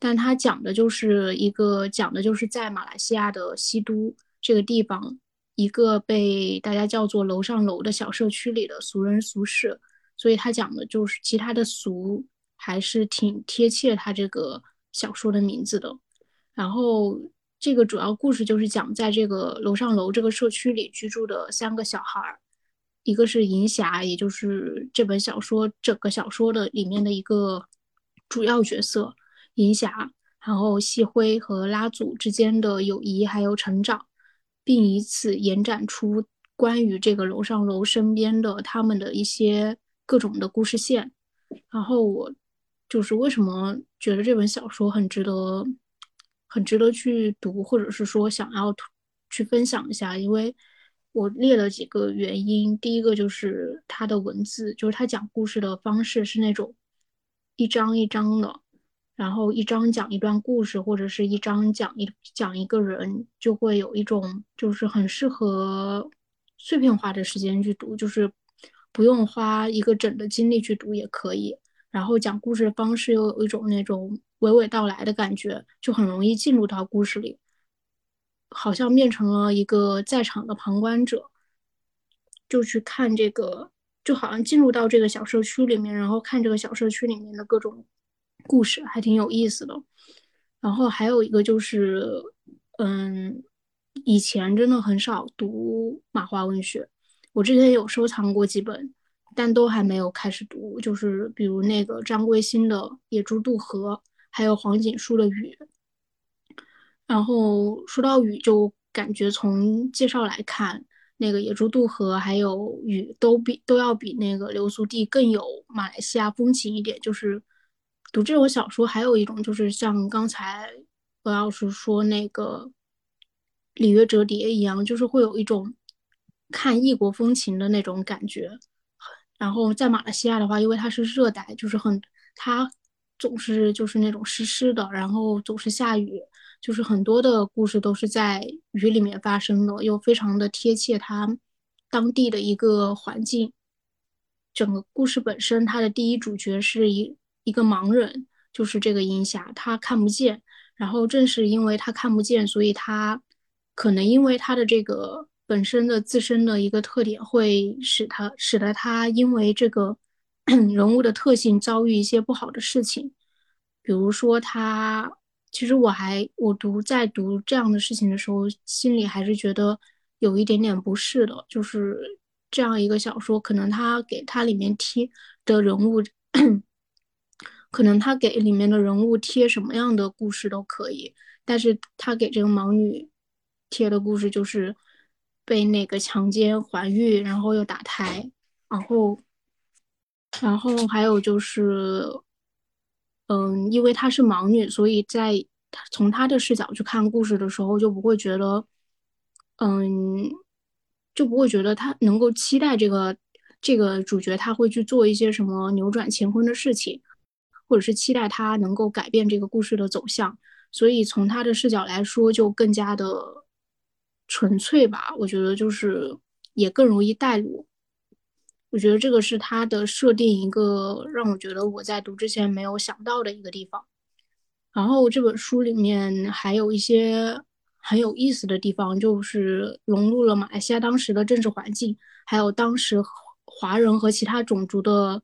但他讲的就是一个讲的就是在马来西亚的西都这个地方，一个被大家叫做楼上楼的小社区里的俗人俗事，所以他讲的就是其他的俗还是挺贴切他这个小说的名字的。然后这个主要故事就是讲在这个楼上楼这个社区里居住的三个小孩儿。一个是银霞，也就是这本小说整个小说的里面的一个主要角色银霞，然后细辉和拉祖之间的友谊还有成长，并以此延展出关于这个楼上楼身边的他们的一些各种的故事线。然后我就是为什么觉得这本小说很值得，很值得去读，或者是说想要去分享一下，因为。我列了几个原因，第一个就是他的文字，就是他讲故事的方式是那种一章一章的，然后一章讲一段故事，或者是一章讲一讲一个人，就会有一种就是很适合碎片化的时间去读，就是不用花一个整的精力去读也可以。然后讲故事的方式又有一种那种娓娓道来的感觉，就很容易进入到故事里。好像变成了一个在场的旁观者，就去看这个，就好像进入到这个小社区里面，然后看这个小社区里面的各种故事，还挺有意思的。然后还有一个就是，嗯，以前真的很少读马华文学，我之前有收藏过几本，但都还没有开始读。就是比如那个张桂兴的《野猪渡河》，还有黄锦书的《雨》。然后说到雨，就感觉从介绍来看，那个野猪渡河还有雨都比都要比那个流苏地更有马来西亚风情一点。就是读这种小说，还有一种就是像刚才何老师说那个里约折叠一样，就是会有一种看异国风情的那种感觉。然后在马来西亚的话，因为它是热带，就是很它总是就是那种湿湿的，然后总是下雨。就是很多的故事都是在雨里面发生的，又非常的贴切他当地的一个环境。整个故事本身，它的第一主角是一一个盲人，就是这个银霞，他看不见。然后正是因为他看不见，所以他可能因为他的这个本身的自身的一个特点，会使他使得他因为这个 (clears throat) 人物的特性遭遇一些不好的事情。比如说他，其实我还我读在读这样的事情的时候，心里还是觉得有一点点不适的，就是。这样一个小说，可能他给他里面贴的人物，(clears throat) 可能他给里面的人物贴什么样的故事都可以，但是他给这个盲女贴的故事就是被那个强奸、怀孕，然后又打胎，然后，然后还有就是，嗯，因为她是盲女，所以在从她的视角去看故事的时候，就不会觉得，嗯。就不会觉得她能够期待这个这个主角他会去做一些什么扭转乾坤的事情，或者是期待他能够改变这个故事的走向。所以从他的视角来说，就更加的纯粹吧。我觉得就是也更容易带入。我觉得这个是他的设定一个让我觉得我在读之前没有想到的一个地方。然后这本书里面还有一些。很有意思的地方就是融入了马来西亚当时的政治环境，还有当时华人和其他种族的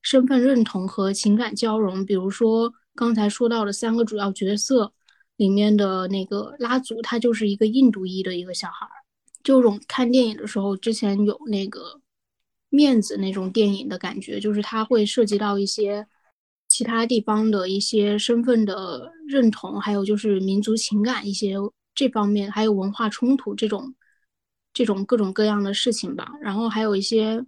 身份认同和情感交融。比如说刚才说到的三个主要角色里面的那个拉祖，他就是一个印度裔的一个小孩。这种看电影的时候，之前有那个面子那种电影的感觉，就是它会涉及到一些其他地方的一些身份的认同，还有就是民族情感一些。这方面还有文化冲突这种，这种各种各样的事情吧。然后还有一些，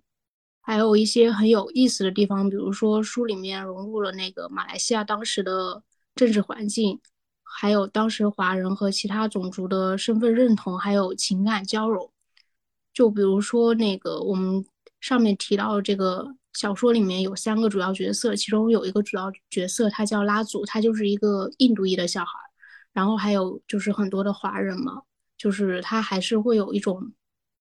还有一些很有意思的地方，比如说书里面融入了那个马来西亚当时的政治环境，还有当时华人和其他种族的身份认同，还有情感交融。就比如说那个我们上面提到这个小说里面有三个主要角色，其中有一个主要角色他叫拉祖，他就是一个印度裔的小孩。然后还有就是很多的华人嘛，就是他还是会有一种，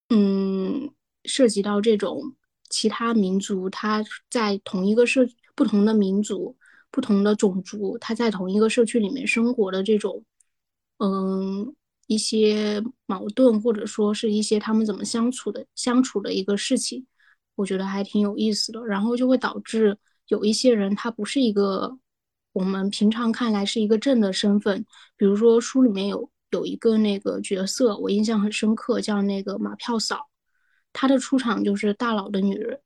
嗯，涉及到这种其他民族，他在同一个社，不同的民族、不同的种族，他在同一个社区里面生活的这种，嗯，一些矛盾或者说是一些他们怎么相处的相处的一个事情，我觉得还挺有意思的。然后就会导致有一些人他不是一个。我们平常看来是一个正的身份，比如说书里面有有一个那个角色，我印象很深刻，叫那个马票嫂，她的出场就是大佬的女人。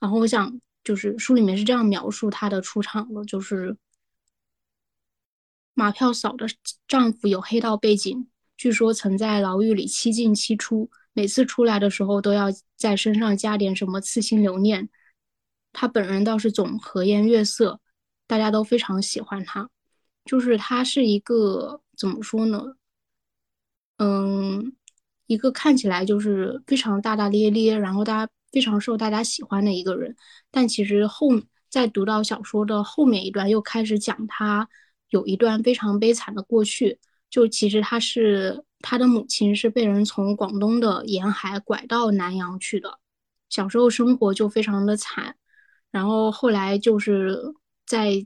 然后我想，就是书里面是这样描述她的出场的，就是马票嫂的丈夫有黑道背景，据说曾在牢狱里七进七出，每次出来的时候都要在身上加点什么刺青留念。他本人倒是总和颜悦色。大家都非常喜欢他，就是他是一个怎么说呢？嗯，一个看起来就是非常大大咧咧，然后大家非常受大家喜欢的一个人。但其实后在读到小说的后面一段，又开始讲他有一段非常悲惨的过去。就其实他是他的母亲是被人从广东的沿海拐到南洋去的，小时候生活就非常的惨，然后后来就是。在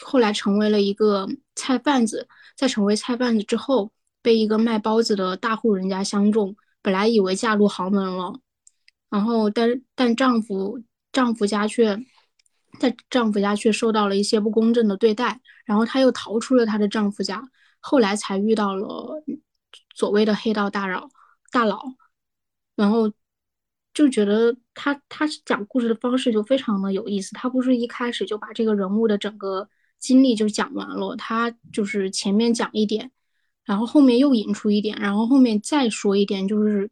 后来成为了一个菜贩子，在成为菜贩子之后，被一个卖包子的大户人家相中，本来以为嫁入豪门了，然后但但丈夫丈夫家却在丈夫家却受到了一些不公正的对待，然后她又逃出了她的丈夫家，后来才遇到了所谓的黑道大佬大佬，然后。就觉得他他讲故事的方式就非常的有意思，他不是一开始就把这个人物的整个经历就讲完了，他就是前面讲一点，然后后面又引出一点，然后后面再说一点，就是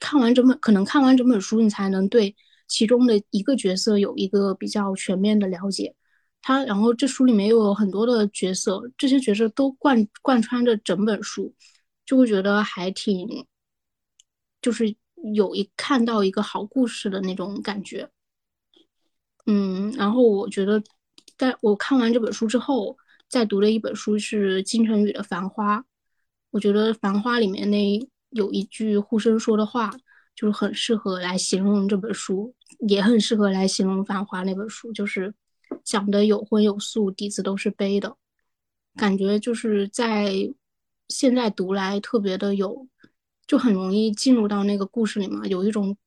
看完整本可能看完整本书，你才能对其中的一个角色有一个比较全面的了解。他然后这书里面又有很多的角色，这些角色都贯贯穿着整本书，就会觉得还挺就是。有一看到一个好故事的那种感觉，嗯，然后我觉得，在我看完这本书之后，在读的一本书是金晨宇的《繁花》，我觉得《繁花》里面那有一句呼声说的话，就是很适合来形容这本书，也很适合来形容《繁花》那本书，就是讲的有荤有素，底子都是悲的，感觉就是在现在读来特别的有，就很容易进入到那个故事里面，有一种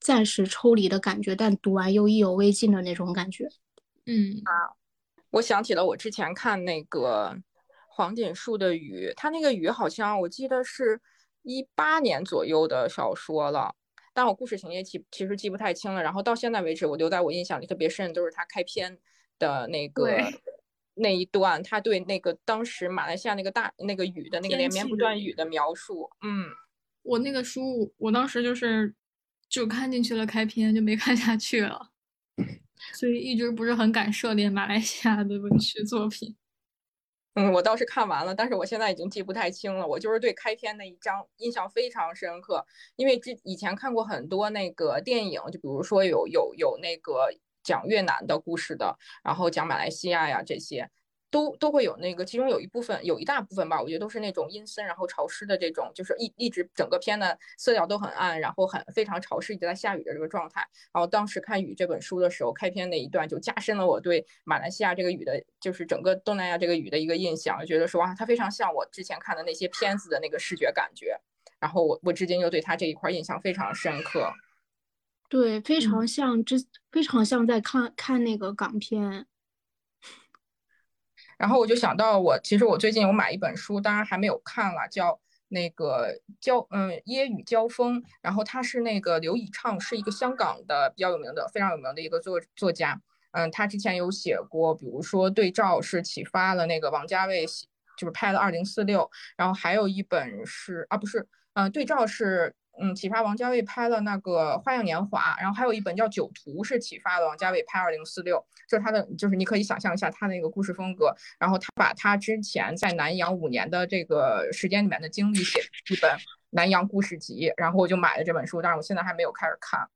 暂时抽离的感觉，但读完又意犹未尽的那种感觉。嗯啊，我想起了我之前看那个黄锦树的《雨》，他那个《雨》好像我记得是一八年左右的小说了，但我故事情节记其实记不太清了。然后到现在为止，我留在我印象里特别深，都是他开篇的那个那一段，他对那个当时马来西亚那个大那个雨的那个连绵不断雨的描述。嗯，我那个书，我当时就是就看进去了开篇，就没看下去了。所以一直不是很敢涉猎马来西亚的文学作品。嗯，我倒是看完了，但是我现在已经记不太清了。我就是对开篇那一章印象非常深刻，因为之以前看过很多那个电影，就比如说有有有那个讲越南的故事的，然后讲马来西亚呀这些。都都会有那个，其中有一部分，有一大部分吧，我觉得都是那种阴森然后潮湿的这种，就是一一直整个片的色调都很暗，然后很非常潮湿，一直在下雨的这个状态。然后当时看《雨》这本书的时候，开篇那一段就加深了我对马来西亚这个雨的，就是整个东南亚这个雨的一个印象，觉得说哇，它非常像我之前看的那些片子的那个视觉感觉。然后我我至今又对它这一块印象非常深刻。对，非常像之，非常像在看看那个港片。(laughs) 然后我就想到，我其实我最近有买一本书，当然还没有看了，叫那个交嗯椰雨交锋。然后他是那个刘以畅，是一个香港的比较有名的、非常有名的一个作作家。嗯，他之前有写过，比如说《对照》是启发了那个王家卫，就是拍了《二零四六》。然后还有一本是啊，不是，嗯，《对照》是。嗯，启发王家卫拍了那个《花样年华》，然后还有一本叫《酒徒》，是启发了王家卫拍《二零四六》。就是他的，就是你可以想象一下他那个故事风格。然后他把他之前在南洋五年的这个时间里面的经历写一本南洋故事集，然后我就买了这本书，但是我现在还没有开始看。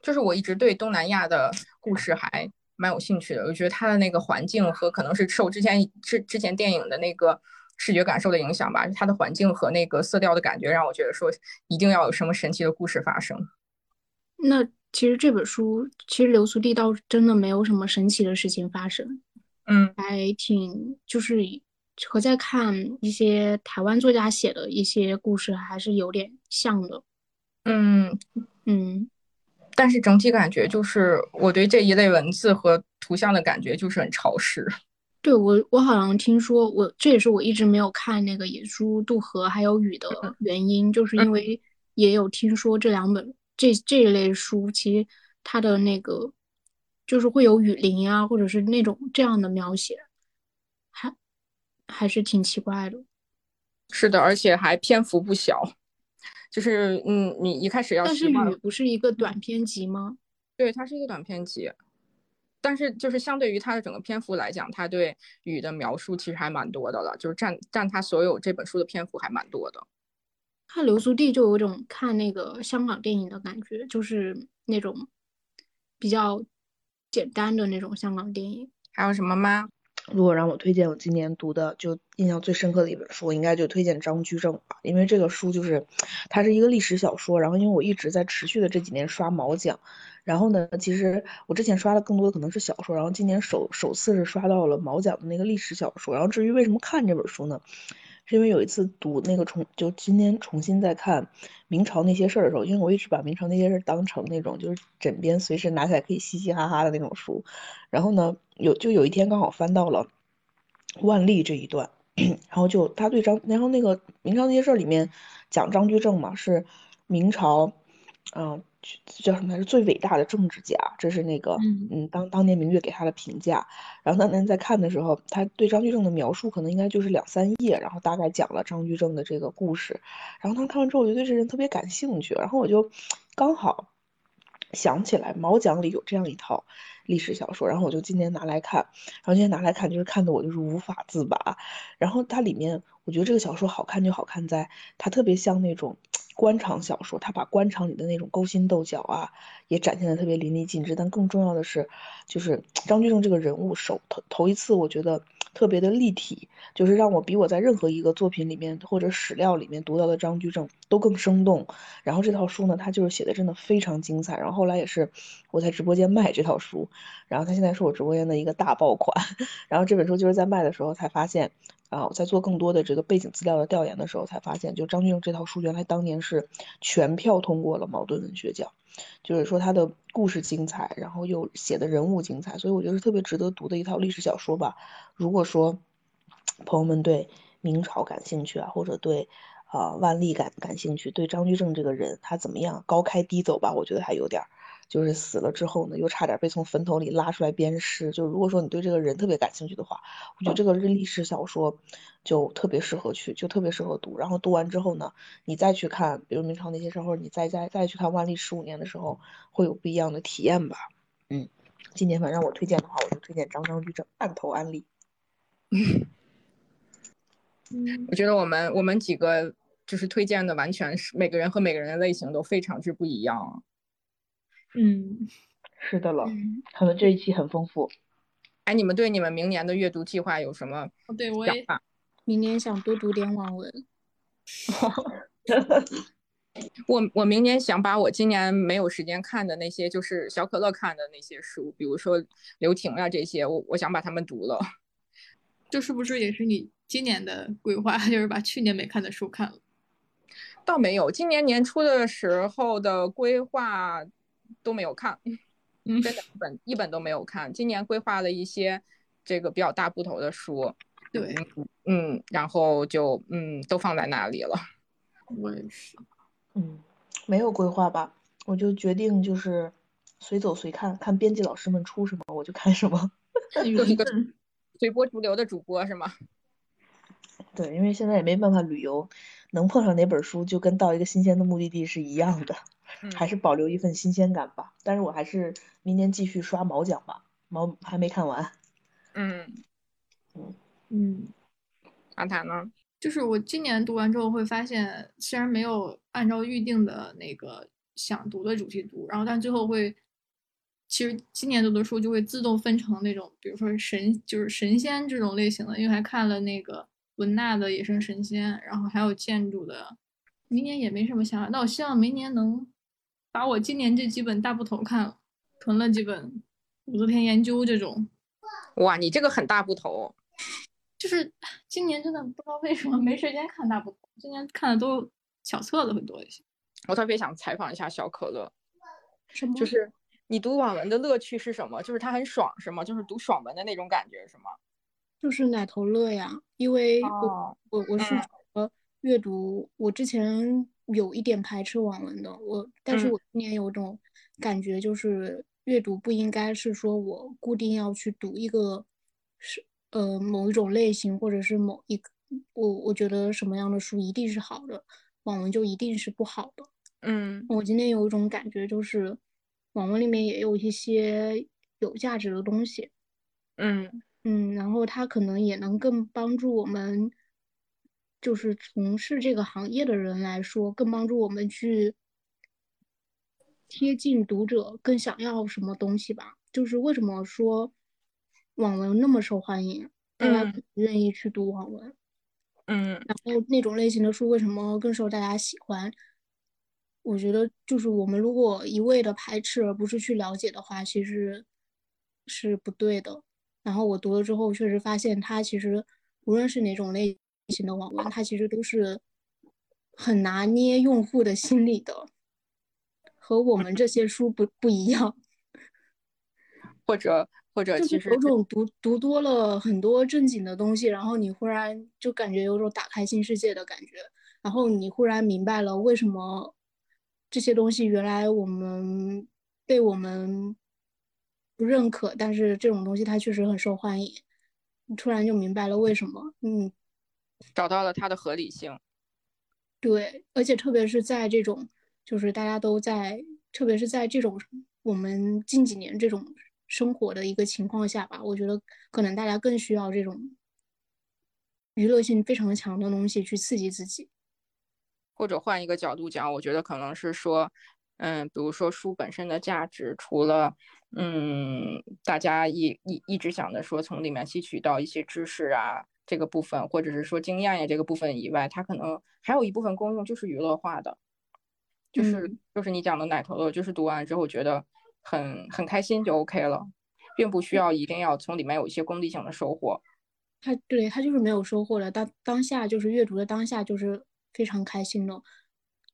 就是我一直对东南亚的故事还蛮有兴趣的，我觉得他的那个环境和可能是受之前之之前电影的那个。视觉感受的影响吧，它的环境和那个色调的感觉，让我觉得说一定要有什么神奇的故事发生。那其实这本书，其实流苏地道真的没有什么神奇的事情发生，嗯，还挺就是和在看一些台湾作家写的一些故事还是有点像的，嗯嗯，但是整体感觉就是我对这一类文字和图像的感觉就是很潮湿。对我，我好像听说，我这也是我一直没有看那个《野猪渡河》还有《雨》的原因，就是因为也有听说这两本这这一类书，其实它的那个就是会有雨林啊，或者是那种这样的描写，还还是挺奇怪的。是的，而且还篇幅不小，就是嗯，你一开始要但是《雨》不是一个短篇集吗？对，它是一个短篇集。但是，就是相对于它的整个篇幅来讲，它对雨的描述其实还蛮多的了，就是占占它所有这本书的篇幅还蛮多的。看流苏地就有种看那个香港电影的感觉，就是那种比较简单的那种香港电影。还有什么吗？如果让我推荐我今年读的就印象最深刻的一本书，应该就推荐张居正吧，因为这个书就是它是一个历史小说，然后因为我一直在持续的这几年刷毛讲。然后呢，其实我之前刷的更多的可能是小说，然后今年首首次是刷到了毛讲的那个历史小说。然后至于为什么看这本书呢？是因为有一次读那个重，就今天重新再看明朝那些事儿的时候，因为我一直把明朝那些事儿当成那种就是枕边随时拿起来可以嘻嘻哈哈的那种书。然后呢，有就有一天刚好翻到了万历这一段，(clears throat) 然后就他对张，然后那个明朝那些事儿里面讲张居正嘛，是明朝，嗯。叫什么来着？最伟大的政治家，这是那个嗯，当当年明月给他的评价。然后当年在看的时候，他对张居正的描述可能应该就是两三页，然后大概讲了张居正的这个故事。然后当时看完之后，我就对这人特别感兴趣。然后我就刚好想起来毛讲里有这样一套历史小说，然后我就今年拿来看。然后今天拿来看，就是看的我就是无法自拔。然后它里面，我觉得这个小说好看就好看在它特别像那种。官场小说，他把官场里的那种勾心斗角啊，也展现的特别淋漓尽致。但更重要的是，就是张居正这个人物首头头一次，我觉得特别的立体，就是让我比我在任何一个作品里面或者史料里面读到的张居正都更生动。然后这套书呢，他就是写的真的非常精彩。然后后来也是我在直播间卖这套书，然后他现在是我直播间的一个大爆款。(laughs) 然后这本书就是在卖的时候才发现。啊，我在做更多的这个背景资料的调研的时候，才发现，就张居正这套书原来当年是全票通过了茅盾文学奖，就是说他的故事精彩，然后又写的人物精彩，所以我觉得是特别值得读的一套历史小说吧。如果说朋友们对明朝感兴趣啊，或者对啊万历感感兴趣，对张居正这个人他怎么样高开低走吧，我觉得还有点。就是死了之后呢，又差点被从坟头里拉出来鞭尸。就如果说你对这个人特别感兴趣的话，我觉得这个历史小说就特别适合去，就特别适合读。然后读完之后呢，你再去看，比如明朝那些事儿，你再再再去看万历十五年的时候，会有不一样的体验吧。嗯，今年反正我推荐的话，我就推荐张张居正，按头安利。(laughs) 我觉得我们我们几个就是推荐的，完全是每个人和每个人的类型都非常之不一样。嗯，是的了，可能这一期很丰富。哎，你们对你们明年的阅读计划有什么对我也明年想多读点网文。(laughs) 我我明年想把我今年没有时间看的那些，就是小可乐看的那些书，比如说刘婷啊这些，我我想把他们读了。这是不是也是你今年的规划？(laughs) 就是把去年没看的书看了？倒没有，今年年初的时候的规划。都没有看，(laughs) 真的，一本一本都没有看。今年规划了一些这个比较大部头的书，对，嗯，然后就嗯都放在那里了。(laughs) 我也是，嗯，没有规划吧，我就决定就是随走随看，看编辑老师们出什么我就看什么，(laughs) 就是一个随波逐流的主播是吗？对，因为现在也没办法旅游，能碰上哪本书就跟到一个新鲜的目的地是一样的。(laughs) 还是保留一份新鲜感吧，但是我还是明年继续刷毛奖吧，毛还没看完。嗯嗯嗯，阿塔呢？就是我今年读完之后会发现，虽然没有按照预定的那个想读的主题读，然后但最后会，其实今年读的书就会自动分成那种，比如说神就是神仙这种类型的，因为还看了那个文纳的《野生神仙》，然后还有建筑的。明年也没什么想法，那我希望明年能。把我今年这几本大部头看了，囤了几本武则天研究这种。哇，你这个很大部头，就是今年真的不知道为什么没时间看大部头，今年看的都小册子会多一些。我特别想采访一下小可乐，什么？就是你读网文的乐趣是什么？就是它很爽是吗？就是读爽文的那种感觉是吗？就是奶头乐呀，因为我我我是呃阅读，我之前。有一点排斥网文的我，但是我今年有种感觉，就是阅读不应该是说我固定要去读一个是呃某一种类型，或者是某一个我我觉得什么样的书一定是好的，网文就一定是不好的。嗯，我今天有一种感觉，就是网文里面也有一些有价值的东西。嗯嗯，然后它可能也能更帮助我们。就是从事这个行业的人来说，更帮助我们去贴近读者更想要什么东西吧。就是为什么说网文那么受欢迎，大家愿意去读网文。嗯，然后那种类型的书为什么更受大家喜欢？我觉得就是我们如果一味的排斥而不是去了解的话，其实是不对的。然后我读了之后，确实发现它其实无论是哪种类。型的网文，它其实都是很拿捏用户的心理的，和我们这些书不不一样。(laughs) 或者或者，其实有种读读多了很多正经的东西，然后你忽然就感觉有种打开新世界的感觉，然后你忽然明白了为什么这些东西原来我们被我们不认可，但是这种东西它确实很受欢迎。你突然就明白了为什么，嗯。找到了它的合理性，对，而且特别是在这种，就是大家都在，特别是在这种我们近几年这种生活的一个情况下吧，我觉得可能大家更需要这种娱乐性非常强的东西去刺激自己。或者换一个角度讲，我觉得可能是说，嗯，比如说书本身的价值，除了嗯大家一一一直想着说从里面吸取到一些知识啊这个部分，或者是说经验呀这个部分以外，它可能还有一部分功用就是娱乐化的，就是就是你讲的奶头乐，就是读完之后觉得很很开心就 OK 了，并不需要一定要从里面有一些功利性的收获。他对他就是没有收获的，当当下就是阅读的当下就是非常开心的。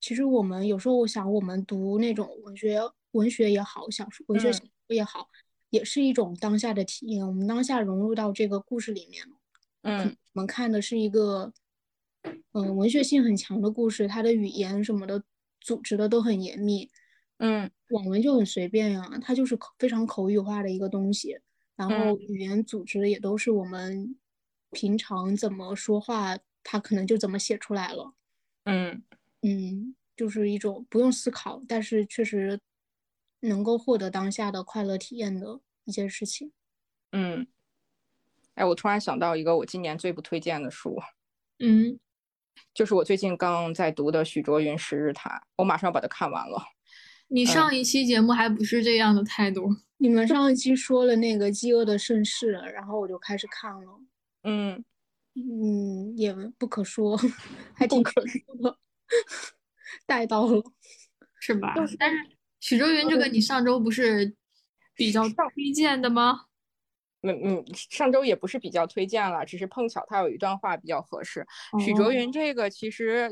其实我们有时候我想，我们读那种文学，文学也好，小说文学也好，也是一种当下的体验。我们当下融入到这个故事里面嗯，我们看的是一个，嗯，文学性很强的故事，它的语言什么的组织的都很严密。嗯，网文就很随便呀，它就是口非常口语化的一个东西，然后语言组织的也都是我们。平常怎么说话，它可能就怎么写出来了。嗯嗯，就是一种不用思考，但是确实能够获得当下的快乐体验的一件事情。嗯，哎，我突然想到一个我今年最不推荐的书。嗯，就是我最近刚在读的许卓云《十日谈》，我马上要把它看完了。你上一期节目还不是这样的态度？你们上一期说了那个《饥饿的盛世》，然后我就开始看了。嗯嗯，也不可说，(laughs) 还挺可说的，(laughs) 带到了，是吧？但是许周云这个，你上周不是比较推荐的吗？嗯嗯，上周也不是比较推荐了，只是碰巧他有一段话比较合适。许卓云这个其实。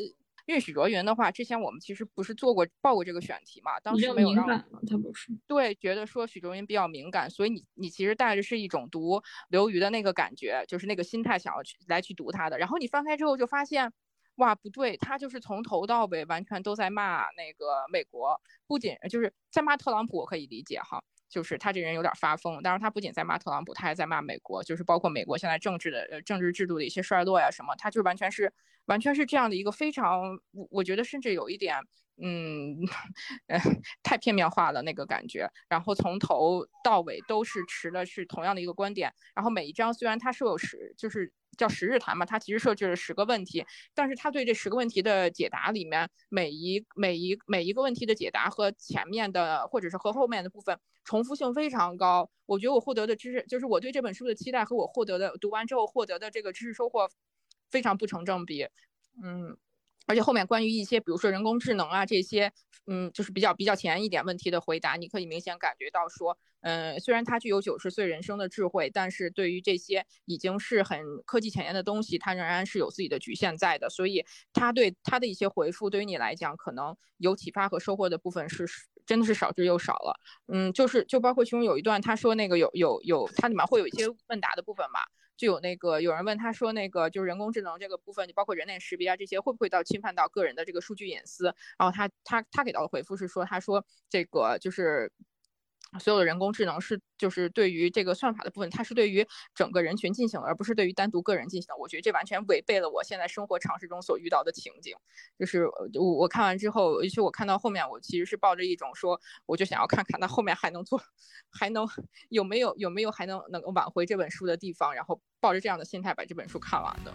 因为许卓云的话，之前我们其实不是做过报过这个选题嘛，当时没有让他不是对，觉得说许卓云比较敏感，所以你你其实带着是一种读刘瑜的那个感觉，就是那个心态想要去来去读他的，然后你翻开之后就发现，哇，不对，他就是从头到尾完全都在骂那个美国，不仅就是在骂特朗普，我可以理解哈。就是他这人有点发疯，但是他不仅在骂特朗普，他还在骂美国，就是包括美国现在政治的呃政治制度的一些衰落呀什么，他就完全是完全是这样的一个非常，我我觉得甚至有一点，嗯，呃，太片面化了那个感觉。然后从头到尾都是持的是同样的一个观点，然后每一章虽然它是有十，就是叫十日谈嘛，它其实设置了十个问题，但是他对这十个问题的解答里面，每一每一每一个问题的解答和前面的或者是和后面的部分。重复性非常高，我觉得我获得的知识，就是我对这本书的期待和我获得的读完之后获得的这个知识收获，非常不成正比。嗯，而且后面关于一些，比如说人工智能啊这些，嗯，就是比较比较前一点问题的回答，你可以明显感觉到说，嗯，虽然他具有九十岁人生的智慧，但是对于这些已经是很科技前沿的东西，他仍然是有自己的局限在的。所以他对他的一些回复，对于你来讲，可能有启发和收获的部分是。真的是少之又少了，嗯，就是就包括其中有一段，他说那个有有有，它里面会有一些问答的部分嘛，就有那个有人问他说那个就是人工智能这个部分，就包括人脸识别啊这些，会不会到侵犯到个人的这个数据隐私？然后他他他给到的回复是说，他说这个就是。所有的人工智能是就是对于这个算法的部分，它是对于整个人群进行的，而不是对于单独个人进行的。我觉得这完全违背了我现在生活常识中所遇到的情景。就是我我看完之后，尤其我看到后面，我其实是抱着一种说，我就想要看看那后面还能做，还能有没有有没有还能能够挽回这本书的地方，然后抱着这样的心态把这本书看完的。